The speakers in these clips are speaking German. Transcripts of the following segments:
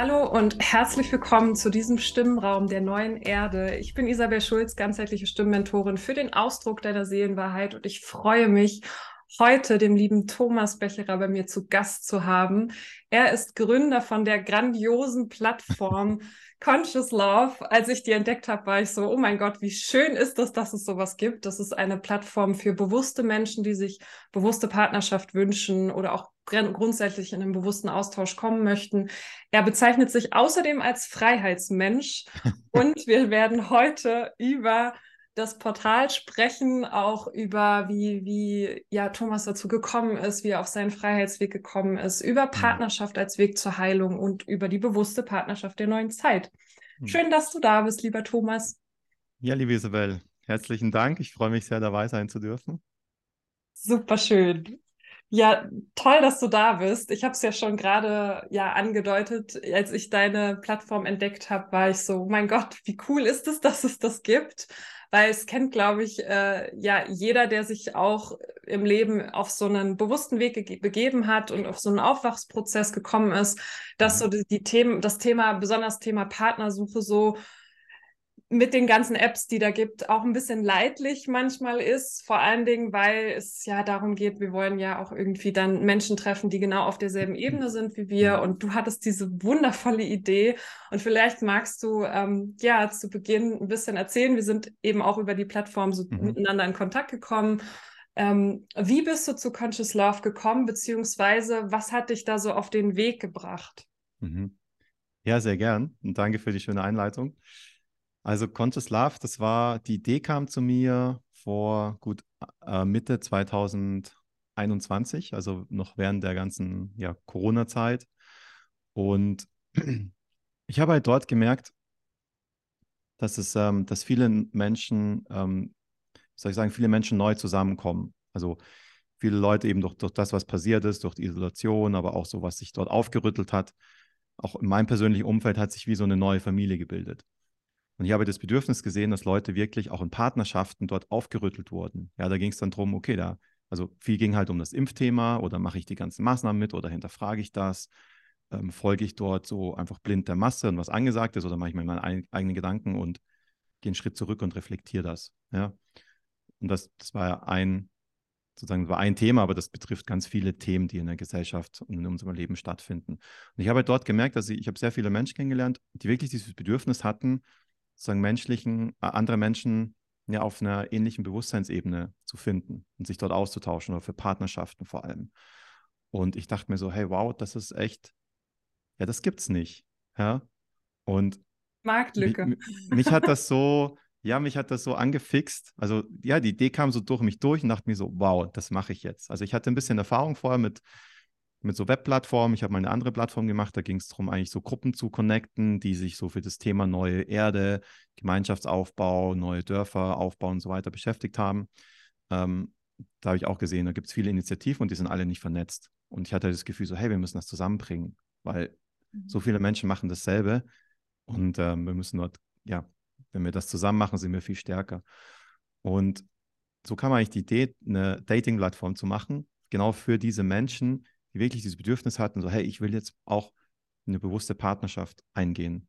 Hallo und herzlich willkommen zu diesem Stimmenraum der neuen Erde. Ich bin Isabel Schulz, ganzheitliche Stimmmentorin für den Ausdruck deiner Seelenwahrheit und ich freue mich, heute den lieben Thomas Becherer bei mir zu Gast zu haben. Er ist Gründer von der grandiosen Plattform Conscious Love. Als ich die entdeckt habe, war ich so, oh mein Gott, wie schön ist das, dass es sowas gibt. Das ist eine Plattform für bewusste Menschen, die sich bewusste Partnerschaft wünschen oder auch grundsätzlich in einen bewussten Austausch kommen möchten. Er bezeichnet sich außerdem als Freiheitsmensch und wir werden heute über das Portal sprechen, auch über wie, wie ja Thomas dazu gekommen ist, wie er auf seinen Freiheitsweg gekommen ist, über mhm. Partnerschaft als Weg zur Heilung und über die bewusste Partnerschaft der neuen Zeit. Mhm. Schön, dass du da bist, lieber Thomas. Ja, liebe Isabel, herzlichen Dank. Ich freue mich sehr, dabei sein zu dürfen. Super schön. Ja, toll, dass du da bist. Ich habe es ja schon gerade ja angedeutet, als ich deine Plattform entdeckt habe, war ich so, oh mein Gott, wie cool ist es, dass es das gibt? Weil es kennt, glaube ich, äh, ja jeder, der sich auch im Leben auf so einen bewussten Weg begeben hat und auf so einen Aufwachsprozess gekommen ist, dass mhm. so die, die Themen, das Thema, besonders Thema Partnersuche so mit den ganzen Apps, die da gibt, auch ein bisschen leidlich manchmal ist. Vor allen Dingen, weil es ja darum geht, wir wollen ja auch irgendwie dann Menschen treffen, die genau auf derselben Ebene sind wie wir. Und du hattest diese wundervolle Idee. Und vielleicht magst du ähm, ja zu Beginn ein bisschen erzählen. Wir sind eben auch über die Plattform so mhm. miteinander in Kontakt gekommen. Ähm, wie bist du zu Conscious Love gekommen, beziehungsweise was hat dich da so auf den Weg gebracht? Mhm. Ja, sehr gern. Und danke für die schöne Einleitung. Also Conscious Love, das war, die Idee kam zu mir vor gut äh, Mitte 2021, also noch während der ganzen ja, Corona-Zeit. Und ich habe halt dort gemerkt, dass es, ähm, dass viele Menschen, ähm, soll ich sagen, viele Menschen neu zusammenkommen. Also viele Leute eben durch, durch das, was passiert ist, durch die Isolation, aber auch so, was sich dort aufgerüttelt hat. Auch in meinem persönlichen Umfeld hat sich wie so eine neue Familie gebildet. Und ich habe das Bedürfnis gesehen, dass Leute wirklich auch in Partnerschaften dort aufgerüttelt wurden. Ja, da ging es dann darum, okay, da, also viel ging halt um das Impfthema oder mache ich die ganzen Maßnahmen mit oder hinterfrage ich das? Ähm, folge ich dort so einfach blind der Masse und was angesagt ist oder mache ich mir meine eigenen Gedanken und gehe einen Schritt zurück und reflektiere das. Ja. Und das, das war ja ein, sozusagen, das war ein Thema, aber das betrifft ganz viele Themen, die in der Gesellschaft und in unserem Leben stattfinden. Und ich habe halt dort gemerkt, dass ich, ich habe sehr viele Menschen kennengelernt, die wirklich dieses Bedürfnis hatten, sozusagen menschlichen, äh, andere Menschen ja auf einer ähnlichen Bewusstseinsebene zu finden und sich dort auszutauschen oder für Partnerschaften vor allem. Und ich dachte mir so, hey, wow, das ist echt, ja, das gibt's nicht. Ja. Und Marktlücke. Mich, mich hat das so, ja, mich hat das so angefixt. Also, ja, die Idee kam so durch mich durch und dachte mir so, wow, das mache ich jetzt. Also, ich hatte ein bisschen Erfahrung vorher mit mit so Webplattformen. Ich habe mal eine andere Plattform gemacht, da ging es darum, eigentlich so Gruppen zu connecten, die sich so für das Thema neue Erde, Gemeinschaftsaufbau, neue Dörfer aufbauen und so weiter beschäftigt haben. Ähm, da habe ich auch gesehen, da gibt es viele Initiativen und die sind alle nicht vernetzt. Und ich hatte das Gefühl so, hey, wir müssen das zusammenbringen, weil mhm. so viele Menschen machen dasselbe und ähm, wir müssen dort, ja, wenn wir das zusammen machen, sind wir viel stärker. Und so kam eigentlich die Idee, eine Dating-Plattform zu machen, genau für diese Menschen, die wirklich dieses Bedürfnis hatten, so, hey, ich will jetzt auch eine bewusste Partnerschaft eingehen.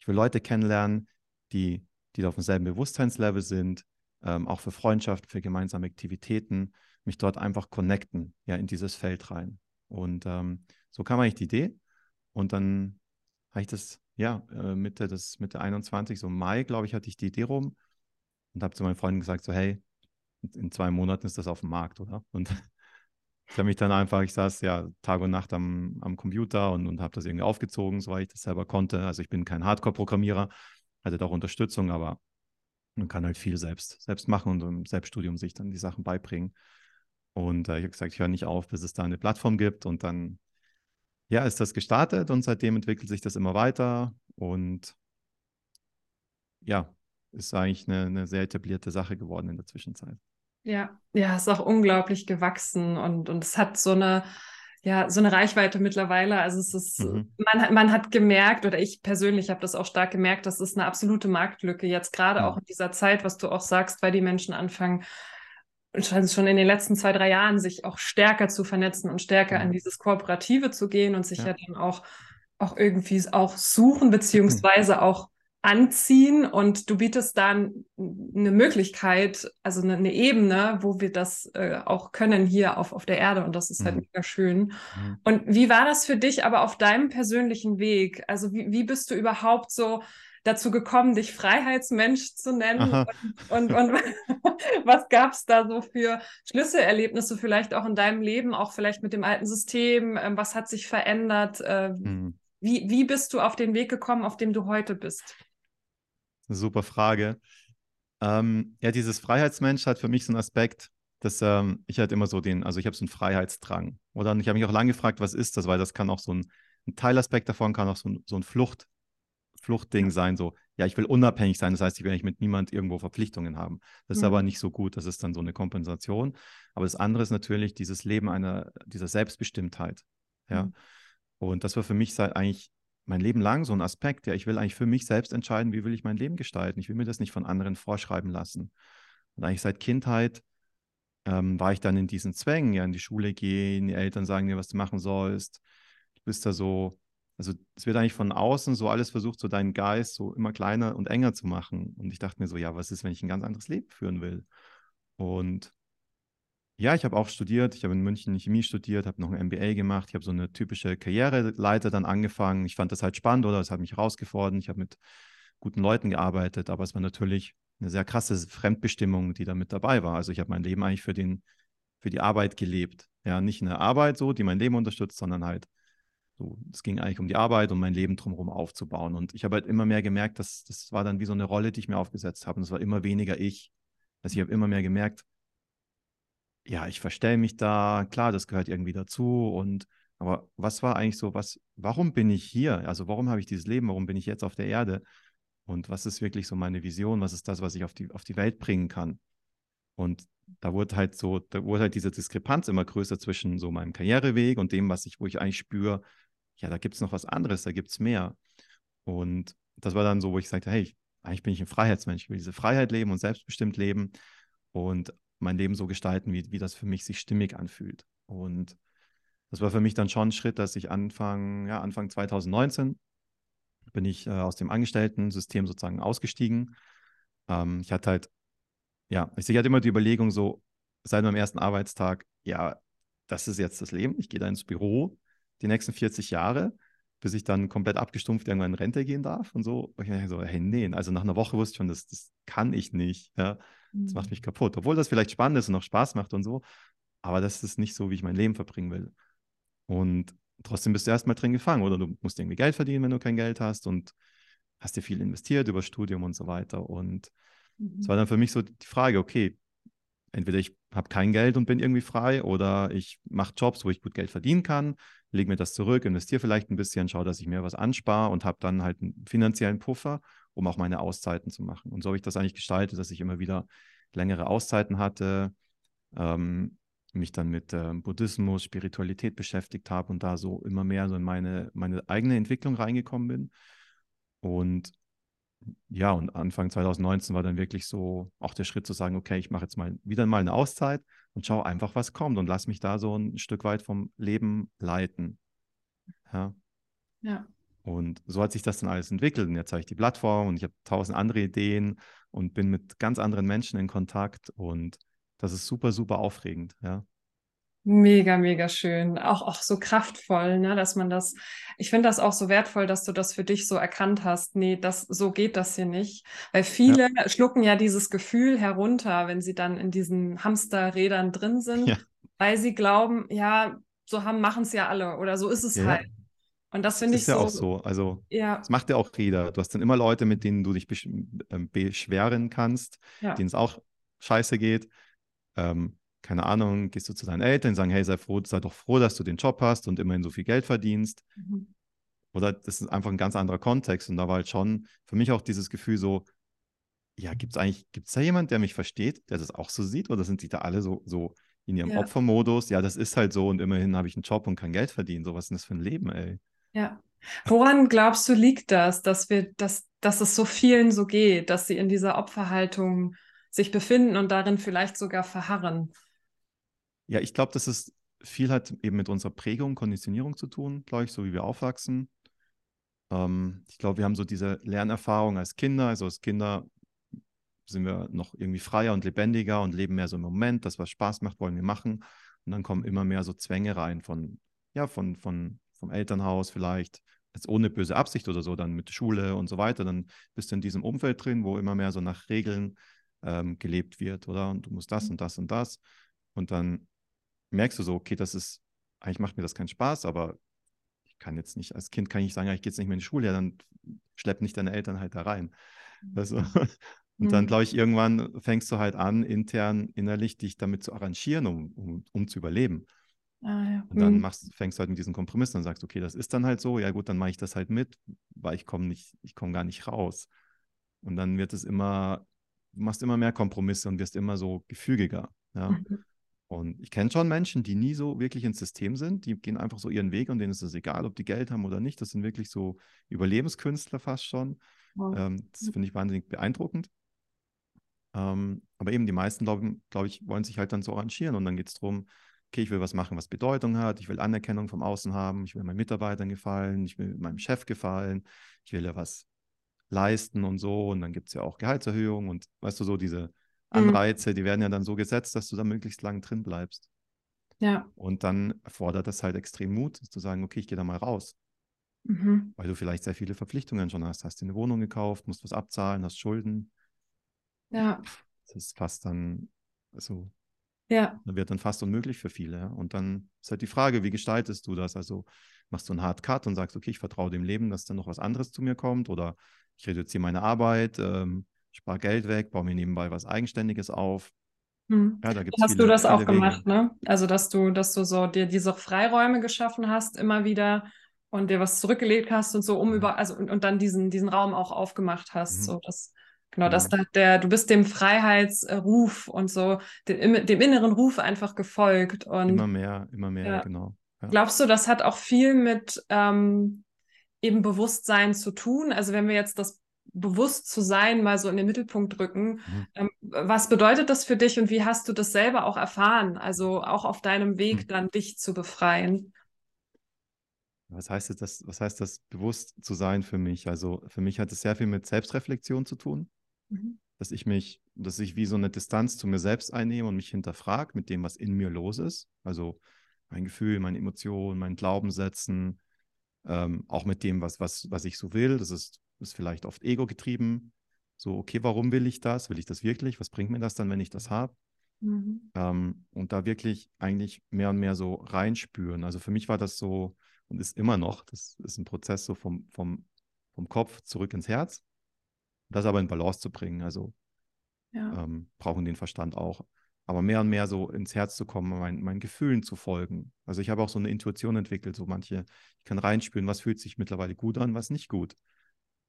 Ich will Leute kennenlernen, die, die auf demselben Bewusstseinslevel sind, ähm, auch für Freundschaft, für gemeinsame Aktivitäten, mich dort einfach connecten, ja, in dieses Feld rein. Und ähm, so kam eigentlich die Idee. Und dann habe ich das, ja, äh, Mitte des, Mitte 21, so Mai, glaube ich, hatte ich die Idee rum und habe zu meinen Freunden gesagt, so, hey, in zwei Monaten ist das auf dem Markt, oder? Und ich habe mich dann einfach, ich saß ja Tag und Nacht am, am Computer und, und habe das irgendwie aufgezogen, soweit ich das selber konnte. Also ich bin kein Hardcore-Programmierer, hatte auch Unterstützung, aber man kann halt viel selbst, selbst machen und im Selbststudium sich dann die Sachen beibringen. Und äh, ich habe gesagt, ich höre nicht auf, bis es da eine Plattform gibt. Und dann, ja, ist das gestartet und seitdem entwickelt sich das immer weiter. Und ja, ist eigentlich eine, eine sehr etablierte Sache geworden in der Zwischenzeit. Ja, ja, ist auch unglaublich gewachsen und, und es hat so eine, ja, so eine Reichweite mittlerweile. Also es ist, mhm. man, man hat gemerkt, oder ich persönlich habe das auch stark gemerkt, das ist eine absolute Marktlücke. Jetzt gerade mhm. auch in dieser Zeit, was du auch sagst, weil die Menschen anfangen, schon in den letzten zwei, drei Jahren sich auch stärker zu vernetzen und stärker mhm. an dieses Kooperative zu gehen und sich ja, ja dann auch auch irgendwie auch suchen, beziehungsweise auch anziehen und du bietest dann eine Möglichkeit, also eine, eine Ebene, wo wir das äh, auch können hier auf, auf der Erde und das ist halt mhm. mega schön. Mhm. Und wie war das für dich aber auf deinem persönlichen Weg? Also wie, wie bist du überhaupt so dazu gekommen, dich Freiheitsmensch zu nennen? Und, und, und was gab es da so für Schlüsselerlebnisse vielleicht auch in deinem Leben, auch vielleicht mit dem alten System? Ähm, was hat sich verändert? Äh, mhm. Wie, wie bist du auf den Weg gekommen, auf dem du heute bist? Eine super Frage. Ähm, ja, dieses Freiheitsmensch hat für mich so einen Aspekt, dass ähm, ich halt immer so den, also ich habe so einen Freiheitsdrang. Oder ich habe mich auch lange gefragt, was ist das, weil das kann auch so ein, ein Teilaspekt davon kann auch so ein, so ein Flucht, Fluchtding sein, so, ja, ich will unabhängig sein, das heißt, ich will nicht mit niemand irgendwo Verpflichtungen haben. Das ist mhm. aber nicht so gut, das ist dann so eine Kompensation. Aber das andere ist natürlich dieses Leben einer, dieser Selbstbestimmtheit. Ja. Mhm. Und das war für mich eigentlich mein Leben lang so ein Aspekt, ja, ich will eigentlich für mich selbst entscheiden, wie will ich mein Leben gestalten. Ich will mir das nicht von anderen vorschreiben lassen. Und eigentlich seit Kindheit ähm, war ich dann in diesen Zwängen, ja, in die Schule gehen, die Eltern sagen dir, was du machen sollst. Du bist da so, also es wird eigentlich von außen so alles versucht, so deinen Geist so immer kleiner und enger zu machen. Und ich dachte mir so, ja, was ist, wenn ich ein ganz anderes Leben führen will? Und ja, ich habe auch studiert. Ich habe in München Chemie studiert, habe noch ein MBA gemacht. Ich habe so eine typische Karriereleiter dann angefangen. Ich fand das halt spannend oder es hat mich herausgefordert. Ich habe mit guten Leuten gearbeitet, aber es war natürlich eine sehr krasse Fremdbestimmung, die da mit dabei war. Also ich habe mein Leben eigentlich für, den, für die Arbeit gelebt. Ja, nicht eine Arbeit so, die mein Leben unterstützt, sondern halt so, es ging eigentlich um die Arbeit und mein Leben drumherum aufzubauen. Und ich habe halt immer mehr gemerkt, dass das war dann wie so eine Rolle, die ich mir aufgesetzt habe. Und es war immer weniger ich. Also ich habe immer mehr gemerkt, ja, ich verstelle mich da, klar, das gehört irgendwie dazu. Und aber was war eigentlich so, was, warum bin ich hier? Also warum habe ich dieses Leben? Warum bin ich jetzt auf der Erde? Und was ist wirklich so meine Vision? Was ist das, was ich auf die, auf die Welt bringen kann? Und da wurde halt so, da wurde halt diese Diskrepanz immer größer zwischen so meinem Karriereweg und dem, was ich, wo ich eigentlich spüre, ja, da gibt es noch was anderes, da gibt es mehr. Und das war dann so, wo ich sagte, hey, eigentlich bin ich ein Freiheitsmensch, ich will diese Freiheit leben und selbstbestimmt leben. Und mein Leben so gestalten, wie, wie das für mich sich stimmig anfühlt. Und das war für mich dann schon ein Schritt, dass ich Anfang, ja, Anfang 2019 bin ich äh, aus dem Angestellten-System sozusagen ausgestiegen. Ähm, ich hatte halt, ja, ich hatte immer die Überlegung so, seit meinem ersten Arbeitstag, ja, das ist jetzt das Leben. Ich gehe da ins Büro die nächsten 40 Jahre, bis ich dann komplett abgestumpft irgendwann in Rente gehen darf und so. Und ich so, hey, nee, also nach einer Woche wusste ich schon, das, das kann ich nicht. Ja. Das macht mhm. mich kaputt. Obwohl das vielleicht spannend ist und auch Spaß macht und so. Aber das ist nicht so, wie ich mein Leben verbringen will. Und trotzdem bist du erstmal drin gefangen. Oder du musst irgendwie Geld verdienen, wenn du kein Geld hast und hast dir viel investiert über Studium und so weiter. Und es mhm. war dann für mich so die Frage, okay, entweder ich habe kein Geld und bin irgendwie frei oder ich mache Jobs, wo ich gut Geld verdienen kann, lege mir das zurück, investiere vielleicht ein bisschen, schaue, dass ich mir was anspare und habe dann halt einen finanziellen Puffer, um auch meine Auszeiten zu machen. Und so habe ich das eigentlich gestaltet, dass ich immer wieder längere Auszeiten hatte, ähm, mich dann mit äh, Buddhismus, Spiritualität beschäftigt habe und da so immer mehr so in meine, meine eigene Entwicklung reingekommen bin. Und ja, und Anfang 2019 war dann wirklich so auch der Schritt zu sagen, okay, ich mache jetzt mal wieder mal eine Auszeit und schaue einfach, was kommt und lass mich da so ein Stück weit vom Leben leiten. Ja. Ja. Und so hat sich das dann alles entwickelt. Und jetzt habe ich die Plattform und ich habe tausend andere Ideen und bin mit ganz anderen Menschen in Kontakt. Und das ist super, super aufregend. Ja. Mega, mega schön. Auch, auch so kraftvoll, ne, dass man das, ich finde das auch so wertvoll, dass du das für dich so erkannt hast. Nee, das, so geht das hier nicht. Weil viele ja. schlucken ja dieses Gefühl herunter, wenn sie dann in diesen Hamsterrädern drin sind, ja. weil sie glauben, ja, so haben, machen es ja alle oder so ist es ja. halt. Und das finde ich so. Ist ja auch so. Also, ja. das macht ja auch jeder. Du hast dann immer Leute, mit denen du dich besch ähm, beschweren kannst, denen es auch scheiße geht. Ähm, keine Ahnung, gehst du zu deinen Eltern, sagen, hey, sei froh, sei doch froh, dass du den Job hast und immerhin so viel Geld verdienst. Mhm. Oder das ist einfach ein ganz anderer Kontext. Und da war halt schon für mich auch dieses Gefühl so, ja, gibt es eigentlich, gibt es da jemand, der mich versteht, der das auch so sieht? Oder sind die da alle so, so in ihrem ja. Opfermodus? Ja, das ist halt so und immerhin habe ich einen Job und kann Geld verdienen. So was ist denn das für ein Leben, ey? Ja. Woran glaubst du, liegt das, dass wir, dass, dass es so vielen so geht, dass sie in dieser Opferhaltung sich befinden und darin vielleicht sogar verharren? Ja, ich glaube, das ist viel hat eben mit unserer Prägung, Konditionierung zu tun, glaube ich, so wie wir aufwachsen. Ähm, ich glaube, wir haben so diese Lernerfahrung als Kinder. Also als Kinder sind wir noch irgendwie freier und lebendiger und leben mehr so im Moment. Das, was Spaß macht, wollen wir machen. Und dann kommen immer mehr so Zwänge rein von, ja, von, von, vom Elternhaus vielleicht, jetzt ohne böse Absicht oder so, dann mit Schule und so weiter. Dann bist du in diesem Umfeld drin, wo immer mehr so nach Regeln ähm, gelebt wird, oder? Und du musst das und das und das. Und dann merkst du so, okay, das ist, eigentlich macht mir das keinen Spaß, aber ich kann jetzt nicht, als Kind kann ich sagen, ja, ich gehe jetzt nicht mehr in die Schule, ja, dann schlepp nicht deine Eltern halt da rein. Also, und dann, mhm. glaube ich, irgendwann fängst du halt an, intern, innerlich dich damit zu arrangieren, um, um, um zu überleben. Ah, ja. Und dann mhm. machst, fängst du halt mit diesem Kompromiss und sagst, okay, das ist dann halt so, ja gut, dann mache ich das halt mit, weil ich komme nicht, ich komme gar nicht raus. Und dann wird es immer, du machst immer mehr Kompromisse und wirst immer so gefügiger. Ja. Mhm. Und ich kenne schon Menschen, die nie so wirklich ins System sind, die gehen einfach so ihren Weg und denen ist es egal, ob die Geld haben oder nicht. Das sind wirklich so Überlebenskünstler fast schon. Wow. Ähm, das finde ich wahnsinnig beeindruckend. Ähm, aber eben die meisten, glaube glaub ich, wollen sich halt dann so arrangieren und dann geht es darum, okay, ich will was machen, was Bedeutung hat, ich will Anerkennung vom Außen haben, ich will meinen Mitarbeitern gefallen, ich will meinem Chef gefallen, ich will ja was leisten und so und dann gibt es ja auch Gehaltserhöhungen und weißt du, so diese mhm. Anreize, mhm. die werden ja dann so gesetzt, dass du da möglichst lang drin bleibst. Ja. Und dann erfordert das halt extrem Mut, zu sagen, okay, ich gehe da mal raus. Mhm. Weil du vielleicht sehr viele Verpflichtungen schon hast. Hast dir eine Wohnung gekauft, musst was abzahlen, hast Schulden. Ja. Das ist fast dann, also, ja. Das wird dann fast unmöglich für viele. Ja? Und dann ist halt die Frage, wie gestaltest du das? Also machst du einen Hard Cut und sagst, okay, ich vertraue dem Leben, dass dann noch was anderes zu mir kommt oder ich reduziere meine Arbeit, ähm, spare Geld weg, baue mir nebenbei was Eigenständiges auf. Hm. Ja, da gibt's hast viele, du das auch gemacht, Wege. ne? Also, dass du, dass du so dir diese Freiräume geschaffen hast, immer wieder und dir was zurückgelegt hast und so um mhm. über, also und, und dann diesen, diesen Raum auch aufgemacht hast. Mhm. So, das, genau, mhm. dass da der, du bist dem Freiheitsruf und so, dem, dem inneren Ruf einfach gefolgt. Und immer mehr, immer mehr, ja. genau. Ja. Glaubst du, das hat auch viel mit ähm, eben Bewusstsein zu tun? Also wenn wir jetzt das bewusst zu sein mal so in den Mittelpunkt rücken. Mhm. Ähm, was bedeutet das für dich und wie hast du das selber auch erfahren? Also auch auf deinem Weg mhm. dann dich zu befreien? Was heißt das, was heißt das, bewusst zu sein für mich? Also für mich hat es sehr viel mit Selbstreflexion zu tun, mhm. dass ich mich, dass ich wie so eine Distanz zu mir selbst einnehme und mich hinterfrage mit dem, was in mir los ist. Also mein Gefühl, meine Emotionen, mein Glaubenssätzen, ähm, auch mit dem, was, was, was ich so will. Das ist, ist vielleicht oft ego getrieben. So, okay, warum will ich das? Will ich das wirklich? Was bringt mir das dann, wenn ich das habe? Mhm. Ähm, und da wirklich eigentlich mehr und mehr so reinspüren. Also für mich war das so, und ist immer noch. Das ist ein Prozess so vom, vom, vom Kopf zurück ins Herz. Das aber in Balance zu bringen. Also ja. ähm, brauchen den Verstand auch. Aber mehr und mehr so ins Herz zu kommen, mein, meinen Gefühlen zu folgen. Also ich habe auch so eine Intuition entwickelt, so manche, ich kann reinspüren, was fühlt sich mittlerweile gut an, was nicht gut.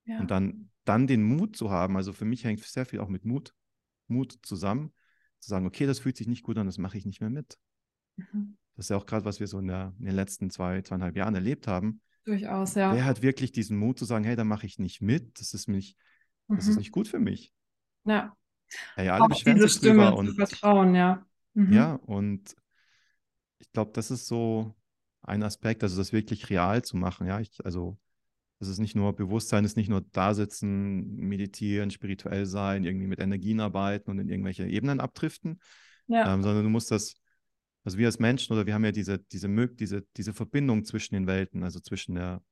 Ja. Und dann, dann den Mut zu haben, also für mich hängt sehr viel auch mit Mut, Mut zusammen, zu sagen, okay, das fühlt sich nicht gut an, das mache ich nicht mehr mit. Mhm. Das ist ja auch gerade, was wir so in, der, in, den letzten zwei, zweieinhalb Jahren erlebt haben. Durchaus, ja. Wer hat wirklich diesen Mut zu sagen, hey, da mache ich nicht mit, das ist mich, mhm. das ist mhm. nicht gut für mich. Ja. Hey, alle auch beschweren diese sich Stimme drüber und Vertrauen, ja. Mhm. Ja, und ich glaube, das ist so ein Aspekt, also das wirklich real zu machen, ja. Ich, also das ist nicht nur Bewusstsein, ist nicht nur da sitzen, meditieren, spirituell sein, irgendwie mit Energien arbeiten und in irgendwelche Ebenen abdriften, ja. ähm, sondern du musst das also wir als Menschen oder wir haben ja diese, diese, diese, diese Verbindung zwischen den Welten, also zwischen der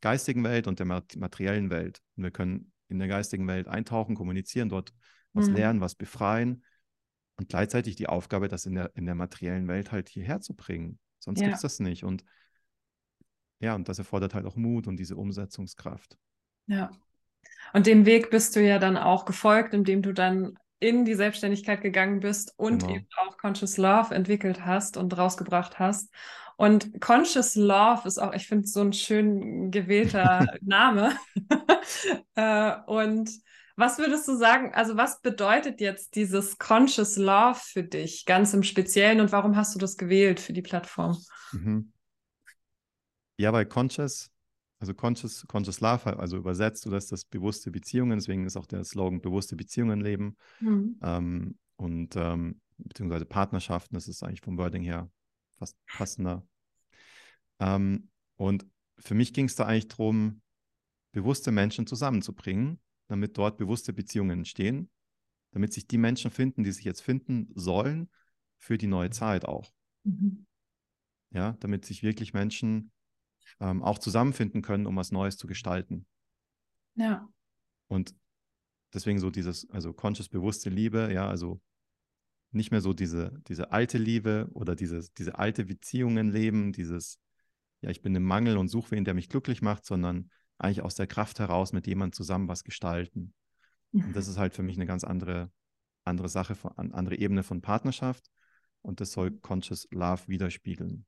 geistigen Welt und der materiellen Welt. Und wir können in der geistigen Welt eintauchen, kommunizieren, dort was mhm. lernen, was befreien und gleichzeitig die Aufgabe, das in der, in der materiellen Welt halt hierher zu bringen. Sonst ja. gibt es das nicht. Und ja, und das erfordert halt auch Mut und diese Umsetzungskraft. Ja. Und dem Weg bist du ja dann auch gefolgt, indem du dann in die Selbstständigkeit gegangen bist und genau. eben auch Conscious Love entwickelt hast und rausgebracht hast. Und Conscious Love ist auch, ich finde, so ein schön gewählter Name. äh, und was würdest du sagen, also was bedeutet jetzt dieses Conscious Love für dich ganz im Speziellen und warum hast du das gewählt für die Plattform? Mhm. Ja, weil Conscious also Conscious, Conscious Love, also übersetzt, du lässt das bewusste Beziehungen, deswegen ist auch der Slogan bewusste Beziehungen leben. Mhm. Ähm, und ähm, beziehungsweise Partnerschaften, das ist eigentlich vom Wording her fast passender. Ähm, und für mich ging es da eigentlich darum, bewusste Menschen zusammenzubringen, damit dort bewusste Beziehungen entstehen, damit sich die Menschen finden, die sich jetzt finden sollen für die neue Zeit auch. Mhm. Ja, damit sich wirklich Menschen ähm, auch zusammenfinden können, um was Neues zu gestalten. Ja. Und deswegen so dieses, also conscious bewusste Liebe, ja, also nicht mehr so diese, diese alte Liebe oder dieses, diese alte Beziehungen leben, dieses, ja, ich bin im Mangel und suche wen, der mich glücklich macht, sondern eigentlich aus der Kraft heraus mit jemandem zusammen was gestalten. Mhm. Und das ist halt für mich eine ganz andere, andere Sache, eine andere Ebene von Partnerschaft. Und das soll Conscious Love widerspiegeln.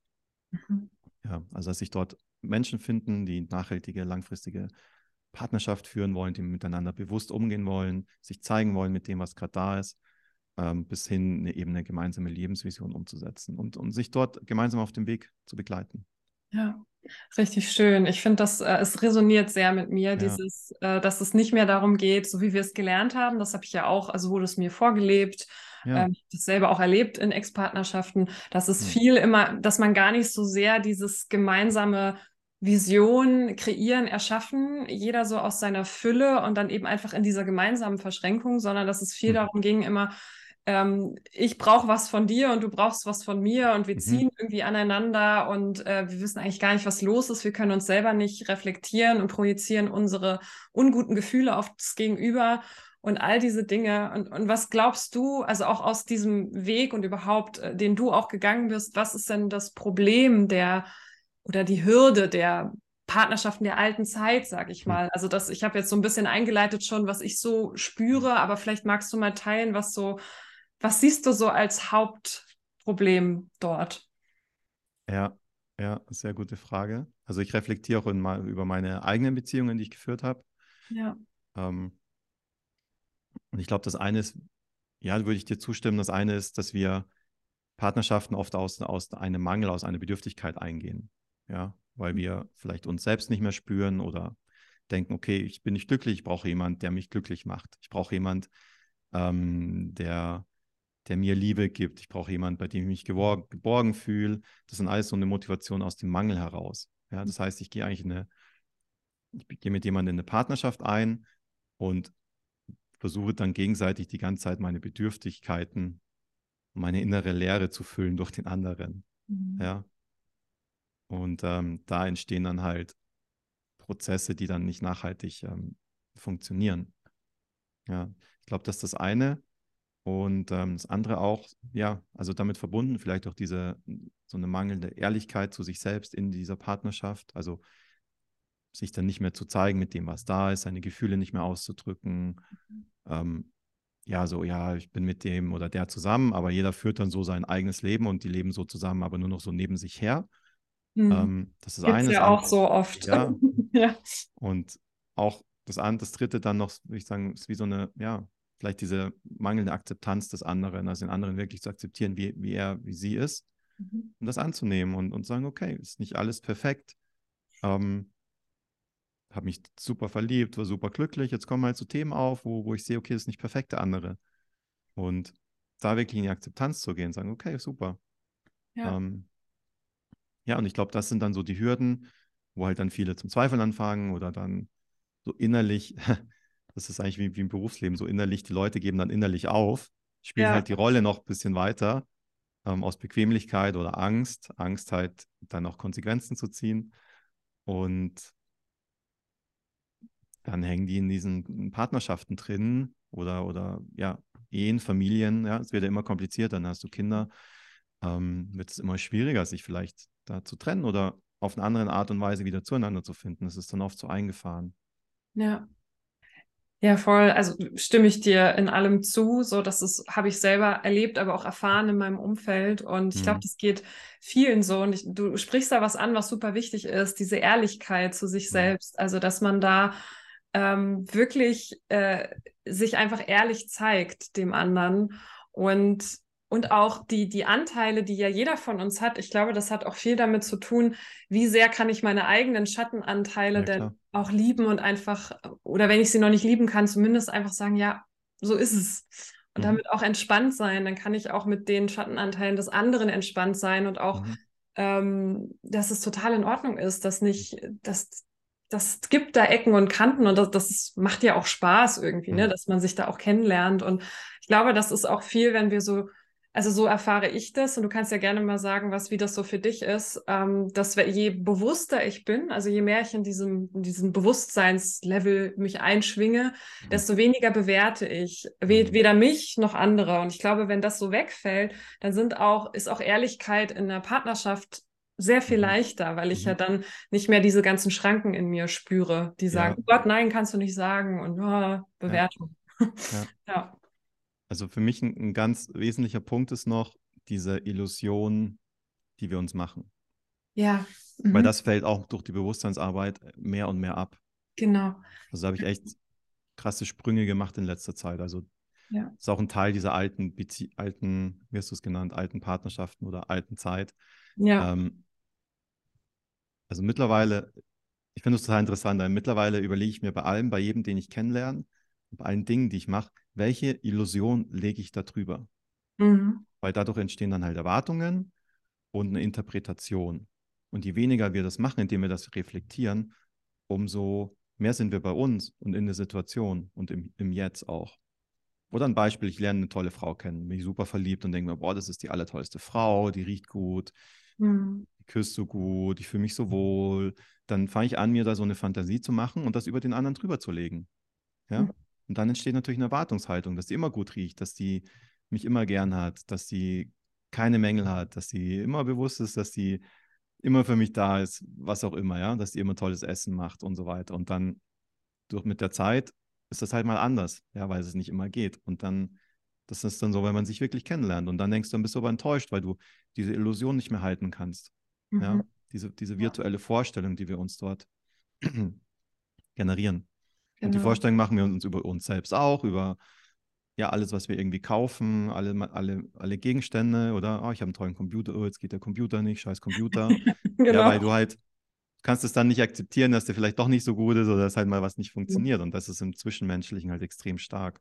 Mhm. Ja, also dass sich dort Menschen finden, die nachhaltige, langfristige Partnerschaft führen wollen, die miteinander bewusst umgehen wollen, sich zeigen wollen mit dem, was gerade da ist, ähm, bis hin eine, eben eine gemeinsame Lebensvision umzusetzen und, und sich dort gemeinsam auf dem Weg zu begleiten. Ja, richtig schön. Ich finde, dass äh, es resoniert sehr mit mir, ja. dieses, äh, dass es nicht mehr darum geht, so wie wir es gelernt haben. Das habe ich ja auch, also wurde es mir vorgelebt. Ja. Ähm, das selber auch erlebt in Ex-Partnerschaften, dass es ja. viel immer, dass man gar nicht so sehr dieses gemeinsame Vision kreieren, erschaffen, jeder so aus seiner Fülle und dann eben einfach in dieser gemeinsamen Verschränkung, sondern dass es viel mhm. darum ging, immer, ähm, ich brauche was von dir und du brauchst was von mir und wir mhm. ziehen irgendwie aneinander und äh, wir wissen eigentlich gar nicht, was los ist. Wir können uns selber nicht reflektieren und projizieren unsere unguten Gefühle auf das Gegenüber und all diese Dinge. Und, und was glaubst du, also auch aus diesem Weg und überhaupt, äh, den du auch gegangen bist, was ist denn das Problem der oder die Hürde der Partnerschaften der alten Zeit, sag ich hm. mal. Also das, ich habe jetzt so ein bisschen eingeleitet schon, was ich so spüre, aber vielleicht magst du mal teilen, was so, was siehst du so als Hauptproblem dort? Ja, ja, sehr gute Frage. Also ich reflektiere auch in, über meine eigenen Beziehungen, die ich geführt habe. Ja. Ähm, und ich glaube, das eine ist, ja, würde ich dir zustimmen, das eine ist, dass wir Partnerschaften oft aus, aus einem Mangel, aus einer Bedürftigkeit eingehen ja, weil wir vielleicht uns selbst nicht mehr spüren oder denken, okay, ich bin nicht glücklich, ich brauche jemanden, der mich glücklich macht. Ich brauche jemanden, ähm, der, der mir Liebe gibt. Ich brauche jemanden, bei dem ich mich geborgen, geborgen fühle. Das sind alles so eine Motivation aus dem Mangel heraus. Ja, das heißt, ich gehe eigentlich in eine, ich gehe mit jemandem in eine Partnerschaft ein und versuche dann gegenseitig die ganze Zeit meine Bedürftigkeiten, meine innere Leere zu füllen durch den anderen. Mhm. Ja, und ähm, da entstehen dann halt Prozesse, die dann nicht nachhaltig ähm, funktionieren. Ja, ich glaube, das ist das eine. Und ähm, das andere auch, ja, also damit verbunden, vielleicht auch diese so eine mangelnde Ehrlichkeit zu sich selbst in dieser Partnerschaft. Also sich dann nicht mehr zu zeigen mit dem, was da ist, seine Gefühle nicht mehr auszudrücken. Mhm. Ähm, ja, so, ja, ich bin mit dem oder der zusammen, aber jeder führt dann so sein eigenes Leben und die leben so zusammen, aber nur noch so neben sich her. Mhm. Ähm, das ist Gibt's eines. ja auch so oft. Ja. ja. Und auch das, das dritte dann noch, würde ich sagen, ist wie so eine, ja, vielleicht diese mangelnde Akzeptanz des anderen, also den anderen wirklich zu akzeptieren, wie, wie er, wie sie ist, mhm. und das anzunehmen und, und sagen, okay, ist nicht alles perfekt. Ähm, habe mich super verliebt, war super glücklich. Jetzt kommen halt so Themen auf, wo, wo ich sehe, okay, das ist nicht perfekt der andere. Und da wirklich in die Akzeptanz zu gehen, sagen, okay, super. Ja. Ähm, ja, und ich glaube, das sind dann so die Hürden, wo halt dann viele zum Zweifeln anfangen oder dann so innerlich, das ist eigentlich wie, wie im Berufsleben, so innerlich, die Leute geben dann innerlich auf, spielen ja. halt die Rolle noch ein bisschen weiter ähm, aus Bequemlichkeit oder Angst, Angst halt dann auch Konsequenzen zu ziehen und dann hängen die in diesen Partnerschaften drin oder, oder ja, Ehen, Familien, ja, es wird ja immer komplizierter, dann hast du Kinder, ähm, wird es immer schwieriger, sich vielleicht da zu trennen oder auf eine andere Art und Weise wieder zueinander zu finden. Das ist dann oft so eingefahren. Ja. Ja, voll. Also stimme ich dir in allem zu. So, das ist, habe ich selber erlebt, aber auch erfahren in meinem Umfeld. Und ich mhm. glaube, das geht vielen so. Und ich, du sprichst da was an, was super wichtig ist, diese Ehrlichkeit zu sich mhm. selbst. Also, dass man da ähm, wirklich äh, sich einfach ehrlich zeigt dem anderen und und auch die, die Anteile, die ja jeder von uns hat, ich glaube, das hat auch viel damit zu tun, wie sehr kann ich meine eigenen Schattenanteile ja, denn auch lieben und einfach, oder wenn ich sie noch nicht lieben kann, zumindest einfach sagen, ja, so ist es. Und mhm. damit auch entspannt sein. Dann kann ich auch mit den Schattenanteilen des anderen entspannt sein und auch, mhm. ähm, dass es total in Ordnung ist, dass nicht, dass das gibt da Ecken und Kanten und das, das macht ja auch Spaß irgendwie, ne, Mhm. dass man sich da auch kennenlernt. Und ich glaube, das ist auch viel, wenn wir so, also so erfahre ich das und du kannst ja gerne mal sagen, was, wie das so für dich ist, ähm, dass je bewusster ich bin, also je mehr ich in diesem, in diesem Bewusstseinslevel mich einschwinge, desto weniger bewerte ich we Mhm. weder mich noch andere. Und ich glaube, wenn das so wegfällt, dann sind auch, ist auch Ehrlichkeit in der Partnerschaft sehr viel Mhm. leichter, weil ich Mhm. ja dann nicht mehr diese ganzen Schranken in mir spüre, die Ja. sagen, oh Gott, nein, kannst du nicht sagen und oh, Bewertung. Ja. ja. Also für mich ein, ein ganz wesentlicher Punkt ist noch diese Illusion, die wir uns machen. Ja. Weil Mhm. das fällt auch durch die Bewusstseinsarbeit mehr und mehr ab. Genau. Also da habe ich echt krasse Sprünge gemacht in letzter Zeit. Also Ja. ist auch ein Teil dieser alten, Bezie alten, wie hast du es genannt, alten Partnerschaften oder alten Zeit. Ja. Ähm, also mittlerweile, ich finde es total interessant, weil mittlerweile überlege ich mir bei allem, bei jedem, den ich kennenlerne, bei allen Dingen, die ich mache, welche Illusion lege ich da drüber? Mhm. Weil dadurch entstehen dann halt Erwartungen und eine Interpretation. Und je weniger wir das machen, indem wir das reflektieren, umso mehr sind wir bei uns und in der Situation und im, im Jetzt auch. Oder ein Beispiel, ich lerne eine tolle Frau kennen, bin ich super verliebt und denke mir, boah, das ist die allertollste Frau, die riecht gut, Mhm. die küsst so gut, ich fühle mich so wohl. Dann fange ich an, mir da so eine Fantasie zu machen und das über den anderen drüber zu legen. Ja? Mhm. Und dann entsteht natürlich eine Erwartungshaltung, dass die immer gut riecht, dass die mich immer gern hat, dass die keine Mängel hat, dass sie immer bewusst ist, dass die immer für mich da ist, was auch immer, ja, dass die immer tolles Essen macht und so weiter. Und dann durch mit der Zeit ist das halt mal anders, ja, weil es nicht immer geht. Und dann, das ist dann so, wenn man sich wirklich kennenlernt. Und dann denkst du, dann bist du aber enttäuscht, weil du diese Illusion nicht mehr halten kannst. Ja, Mhm. diese, diese Ja. virtuelle Vorstellung, die wir uns dort generieren. Und die Genau. Vorstellung machen wir uns über uns selbst auch, über ja alles, was wir irgendwie kaufen, alle, alle, alle Gegenstände oder oh, ich habe einen tollen Computer, oh, jetzt geht der Computer nicht, scheiß Computer. genau. Ja, weil du halt kannst es dann nicht akzeptieren, dass der vielleicht doch nicht so gut ist oder dass halt mal was nicht funktioniert. Und das ist im Zwischenmenschlichen halt extrem stark.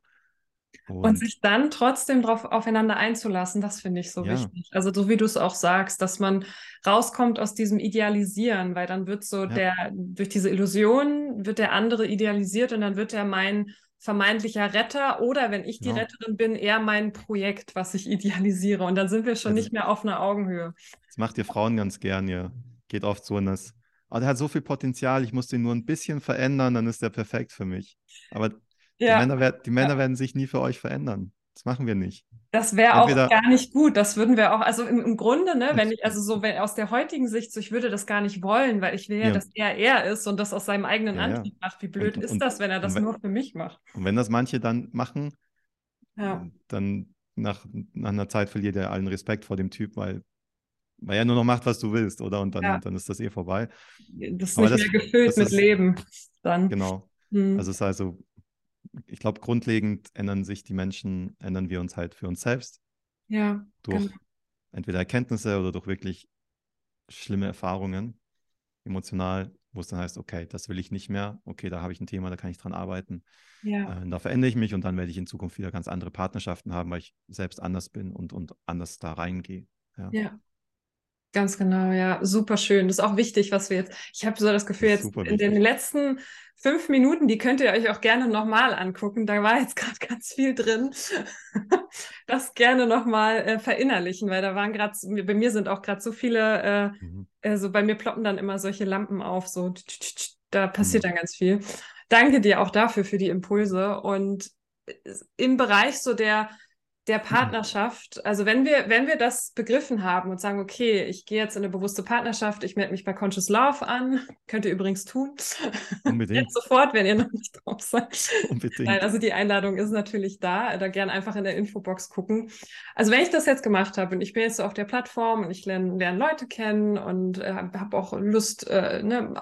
Und sich dann trotzdem darauf aufeinander einzulassen, das finde ich so Ja. wichtig. Also so wie du es auch sagst, dass man rauskommt aus diesem Idealisieren, weil dann wird so Ja. der, durch diese Illusion wird der andere idealisiert und dann wird er mein vermeintlicher Retter oder wenn ich die Genau. Retterin bin, eher mein Projekt, was ich idealisiere. Und dann sind wir schon Also- nicht mehr auf einer Augenhöhe. Das macht ihr Frauen ganz gern, ihr geht oft so in das, oh, der hat so viel Potenzial, ich muss den nur ein bisschen verändern, dann ist der perfekt für mich. Aber die, Ja, Männer, wer- die Männer werden sich nie für euch verändern. Das machen wir nicht. das wäre auch gar nicht gut. Das würden wir auch, also im, im Grunde, ne, wenn ich, also so wenn, aus der heutigen Sicht, so ich würde das gar nicht wollen, weil ich will ja, Ja. dass er er ist und das aus seinem eigenen Ja. Antrieb macht. Wie blöd Und- ist und- das, wenn er das wenn- nur für mich macht? Und wenn das manche dann machen, Ja. dann nach, nach einer Zeit verliert er allen Respekt vor dem Typ, weil, weil er nur noch macht, was du willst, oder? Und dann, dann ist das eh vorbei. Das ist Aber nicht das- mehr gefüllt mit ist- Leben. Dann. Genau. Hm. Also es ist also, ich glaube, grundlegend ändern sich die Menschen, ändern wir uns halt für uns selbst ja, durch genau. entweder Erkenntnisse oder durch wirklich schlimme Erfahrungen, emotional, wo es dann heißt, okay, das will ich nicht mehr, okay, da habe ich ein Thema, da kann ich dran arbeiten, Ja, äh, da verändere ich mich und dann werde ich in Zukunft wieder ganz andere Partnerschaften haben, weil ich selbst anders bin und, und anders da reingehe. Ja. ja. Ganz genau, ja. Super schön. Das ist auch wichtig, was wir jetzt. Ich habe so das Gefühl, jetzt super in den letzten fünf Minuten, die könnt ihr euch auch gerne nochmal angucken. Da war jetzt gerade ganz viel drin. Das gerne nochmal äh, verinnerlichen, weil da waren gerade, bei mir sind auch gerade so viele, äh, Mhm. also bei mir ploppen dann immer solche Lampen auf, so tsch, tsch, tsch, da passiert Mhm. dann ganz viel. Danke dir auch dafür für die Impulse und äh, im Bereich so der der Partnerschaft, also wenn wir, wenn wir das begriffen haben und sagen, okay, ich gehe jetzt in eine bewusste Partnerschaft, ich melde mich bei Conscious Love an, könnt ihr übrigens tun. Unbedingt. Jetzt sofort, wenn ihr noch nicht drauf seid. Unbedingt. Nein, also die Einladung ist natürlich da. Da gern einfach in der Infobox gucken. Also wenn ich das jetzt gemacht habe und ich bin jetzt so auf der Plattform und ich lerne, lerne Leute kennen und äh, habe auch Lust, äh, ne,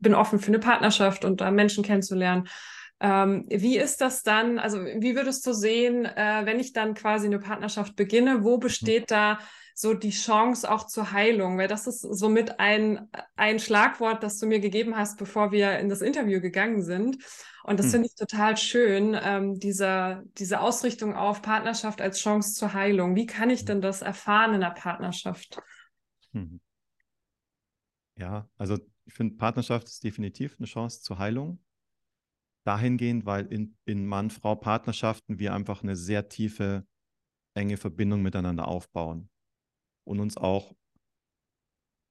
bin offen für eine Partnerschaft und da Menschen kennenzulernen. Ähm, wie ist das dann? Also wie würdest du sehen, äh, wenn ich dann quasi eine Partnerschaft beginne, wo besteht da so die Chance auch zur Heilung? Weil das ist somit ein, ein Schlagwort, das du mir gegeben hast, bevor wir in das Interview gegangen sind. Und das Hm. finde ich total schön, ähm, diese, diese Ausrichtung auf Partnerschaft als Chance zur Heilung. Wie kann ich denn das erfahren in der Partnerschaft? Mhm. Ja, also ich finde, Partnerschaft ist definitiv eine Chance zur Heilung. Dahingehend, weil in, in Mann-Frau-Partnerschaften wir einfach eine sehr tiefe, enge Verbindung miteinander aufbauen und uns auch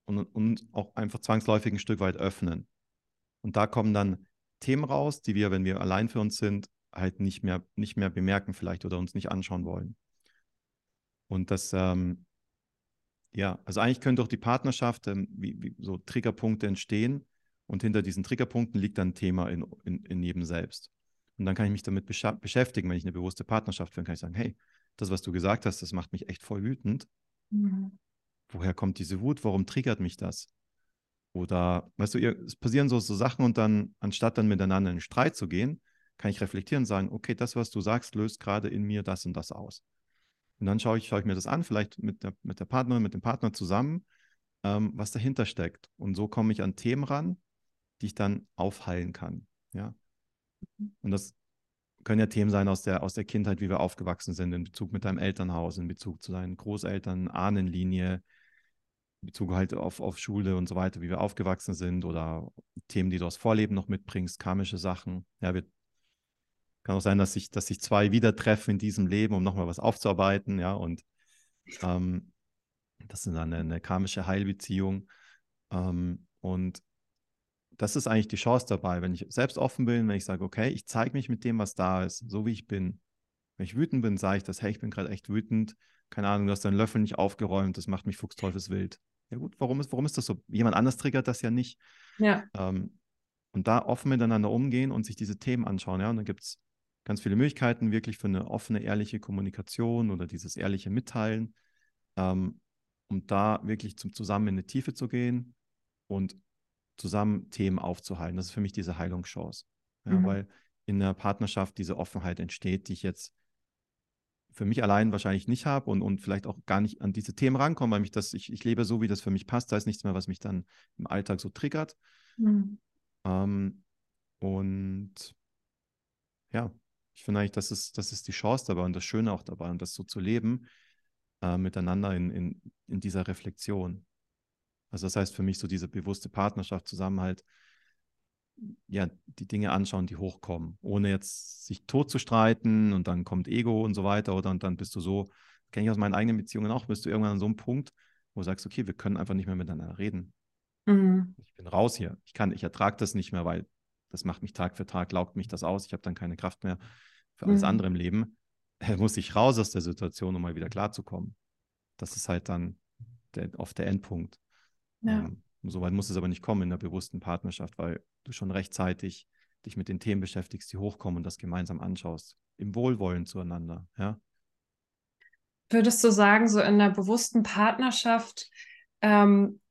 und, und auch einfach zwangsläufig ein Stück weit öffnen. Und da kommen dann Themen raus, die wir, wenn wir allein für uns sind, halt nicht mehr, nicht mehr bemerken vielleicht oder uns nicht anschauen wollen. Und das, ähm, ja, also eigentlich können durch die Partnerschaft ähm, wie, wie so Triggerpunkte entstehen und hinter diesen Triggerpunkten liegt dann ein Thema in, in, in jedem selbst. Und dann kann ich mich damit beschäftigen, wenn ich eine bewusste Partnerschaft führe, kann ich sagen, hey, das, was du gesagt hast, das macht mich echt voll wütend. Mhm. Woher kommt diese Wut? Warum triggert mich das? Oder, weißt du, es passieren so, so Sachen und dann, anstatt dann miteinander in den Streit zu gehen, kann ich reflektieren und sagen, okay, das, was du sagst, löst gerade in mir das und das aus. Und dann schaue ich, schaue ich mir das an, vielleicht mit der, mit der Partnerin, mit dem Partner zusammen, ähm, was dahinter steckt. Und so komme ich an Themen ran, die ich dann aufheilen kann. Ja. Und das können ja Themen sein aus der, aus der Kindheit, wie wir aufgewachsen sind, in Bezug mit deinem Elternhaus, in Bezug zu deinen Großeltern, Ahnenlinie, in Bezug halt auf, auf Schule und so weiter, wie wir aufgewachsen sind oder Themen, die du aus Vorleben noch mitbringst, karmische Sachen. Ja, wir kann auch sein, dass sich, dass sich zwei wieder treffen in diesem Leben, um nochmal was aufzuarbeiten, ja, und ähm, das ist dann eine, eine karmische Heilbeziehung. Ähm, und das ist eigentlich die Chance dabei, wenn ich selbst offen bin, wenn ich sage, okay, ich zeige mich mit dem, was da ist, so wie ich bin. Wenn ich wütend bin, sage ich das, hey, ich bin gerade echt wütend. Keine Ahnung, du hast deinen Löffel nicht aufgeräumt, das macht mich fuchsteufelswild. Ja gut, warum ist, warum ist das so? Jemand anders triggert das ja nicht. Ja. Ähm, und da offen miteinander umgehen und sich diese Themen anschauen. Ja, und dann gibt es ganz viele Möglichkeiten wirklich für eine offene, ehrliche Kommunikation oder dieses ehrliche Mitteilen, ähm, um da wirklich zum, zusammen in die Tiefe zu gehen und zusammen Themen aufzuhalten. Das ist für mich diese Heilungschance. Ja, mhm. Weil in der Partnerschaft diese Offenheit entsteht, die ich jetzt für mich allein wahrscheinlich nicht habe und, und vielleicht auch gar nicht an diese Themen rankomme, weil mich das, ich, ich lebe so, wie das für mich passt. Da ist nichts mehr, was mich dann im Alltag so triggert. Mhm. Ähm, und ja, ich finde eigentlich, das ist, das ist die Chance dabei und das Schöne auch dabei und das so zu leben, äh, miteinander in, in, in dieser Reflexion. Also das heißt für mich so diese bewusste Partnerschaft, Zusammenhalt, ja, die Dinge anschauen, die hochkommen, ohne jetzt sich tot zu streiten und dann kommt Ego und so weiter oder und dann bist du so, kenne ich aus meinen eigenen Beziehungen auch, bist du irgendwann an so einem Punkt, wo du sagst, okay, wir können einfach nicht mehr miteinander reden. Mhm. Ich bin raus hier. Ich kann, ich ertrage das nicht mehr, weil das macht mich Tag für Tag, laugt mich das aus. Ich habe dann keine Kraft mehr für alles mhm. andere im Leben. Er muss sich raus aus der Situation, um mal wieder klarzukommen. Das ist halt dann der, oft der Endpunkt. Ja. Ähm, Soweit muss es aber nicht kommen in der bewussten Partnerschaft, weil du schon rechtzeitig dich mit den Themen beschäftigst, die hochkommen und das gemeinsam anschaust. Im Wohlwollen zueinander, ja. Würdest du sagen, so in einer bewussten Partnerschaft ähm,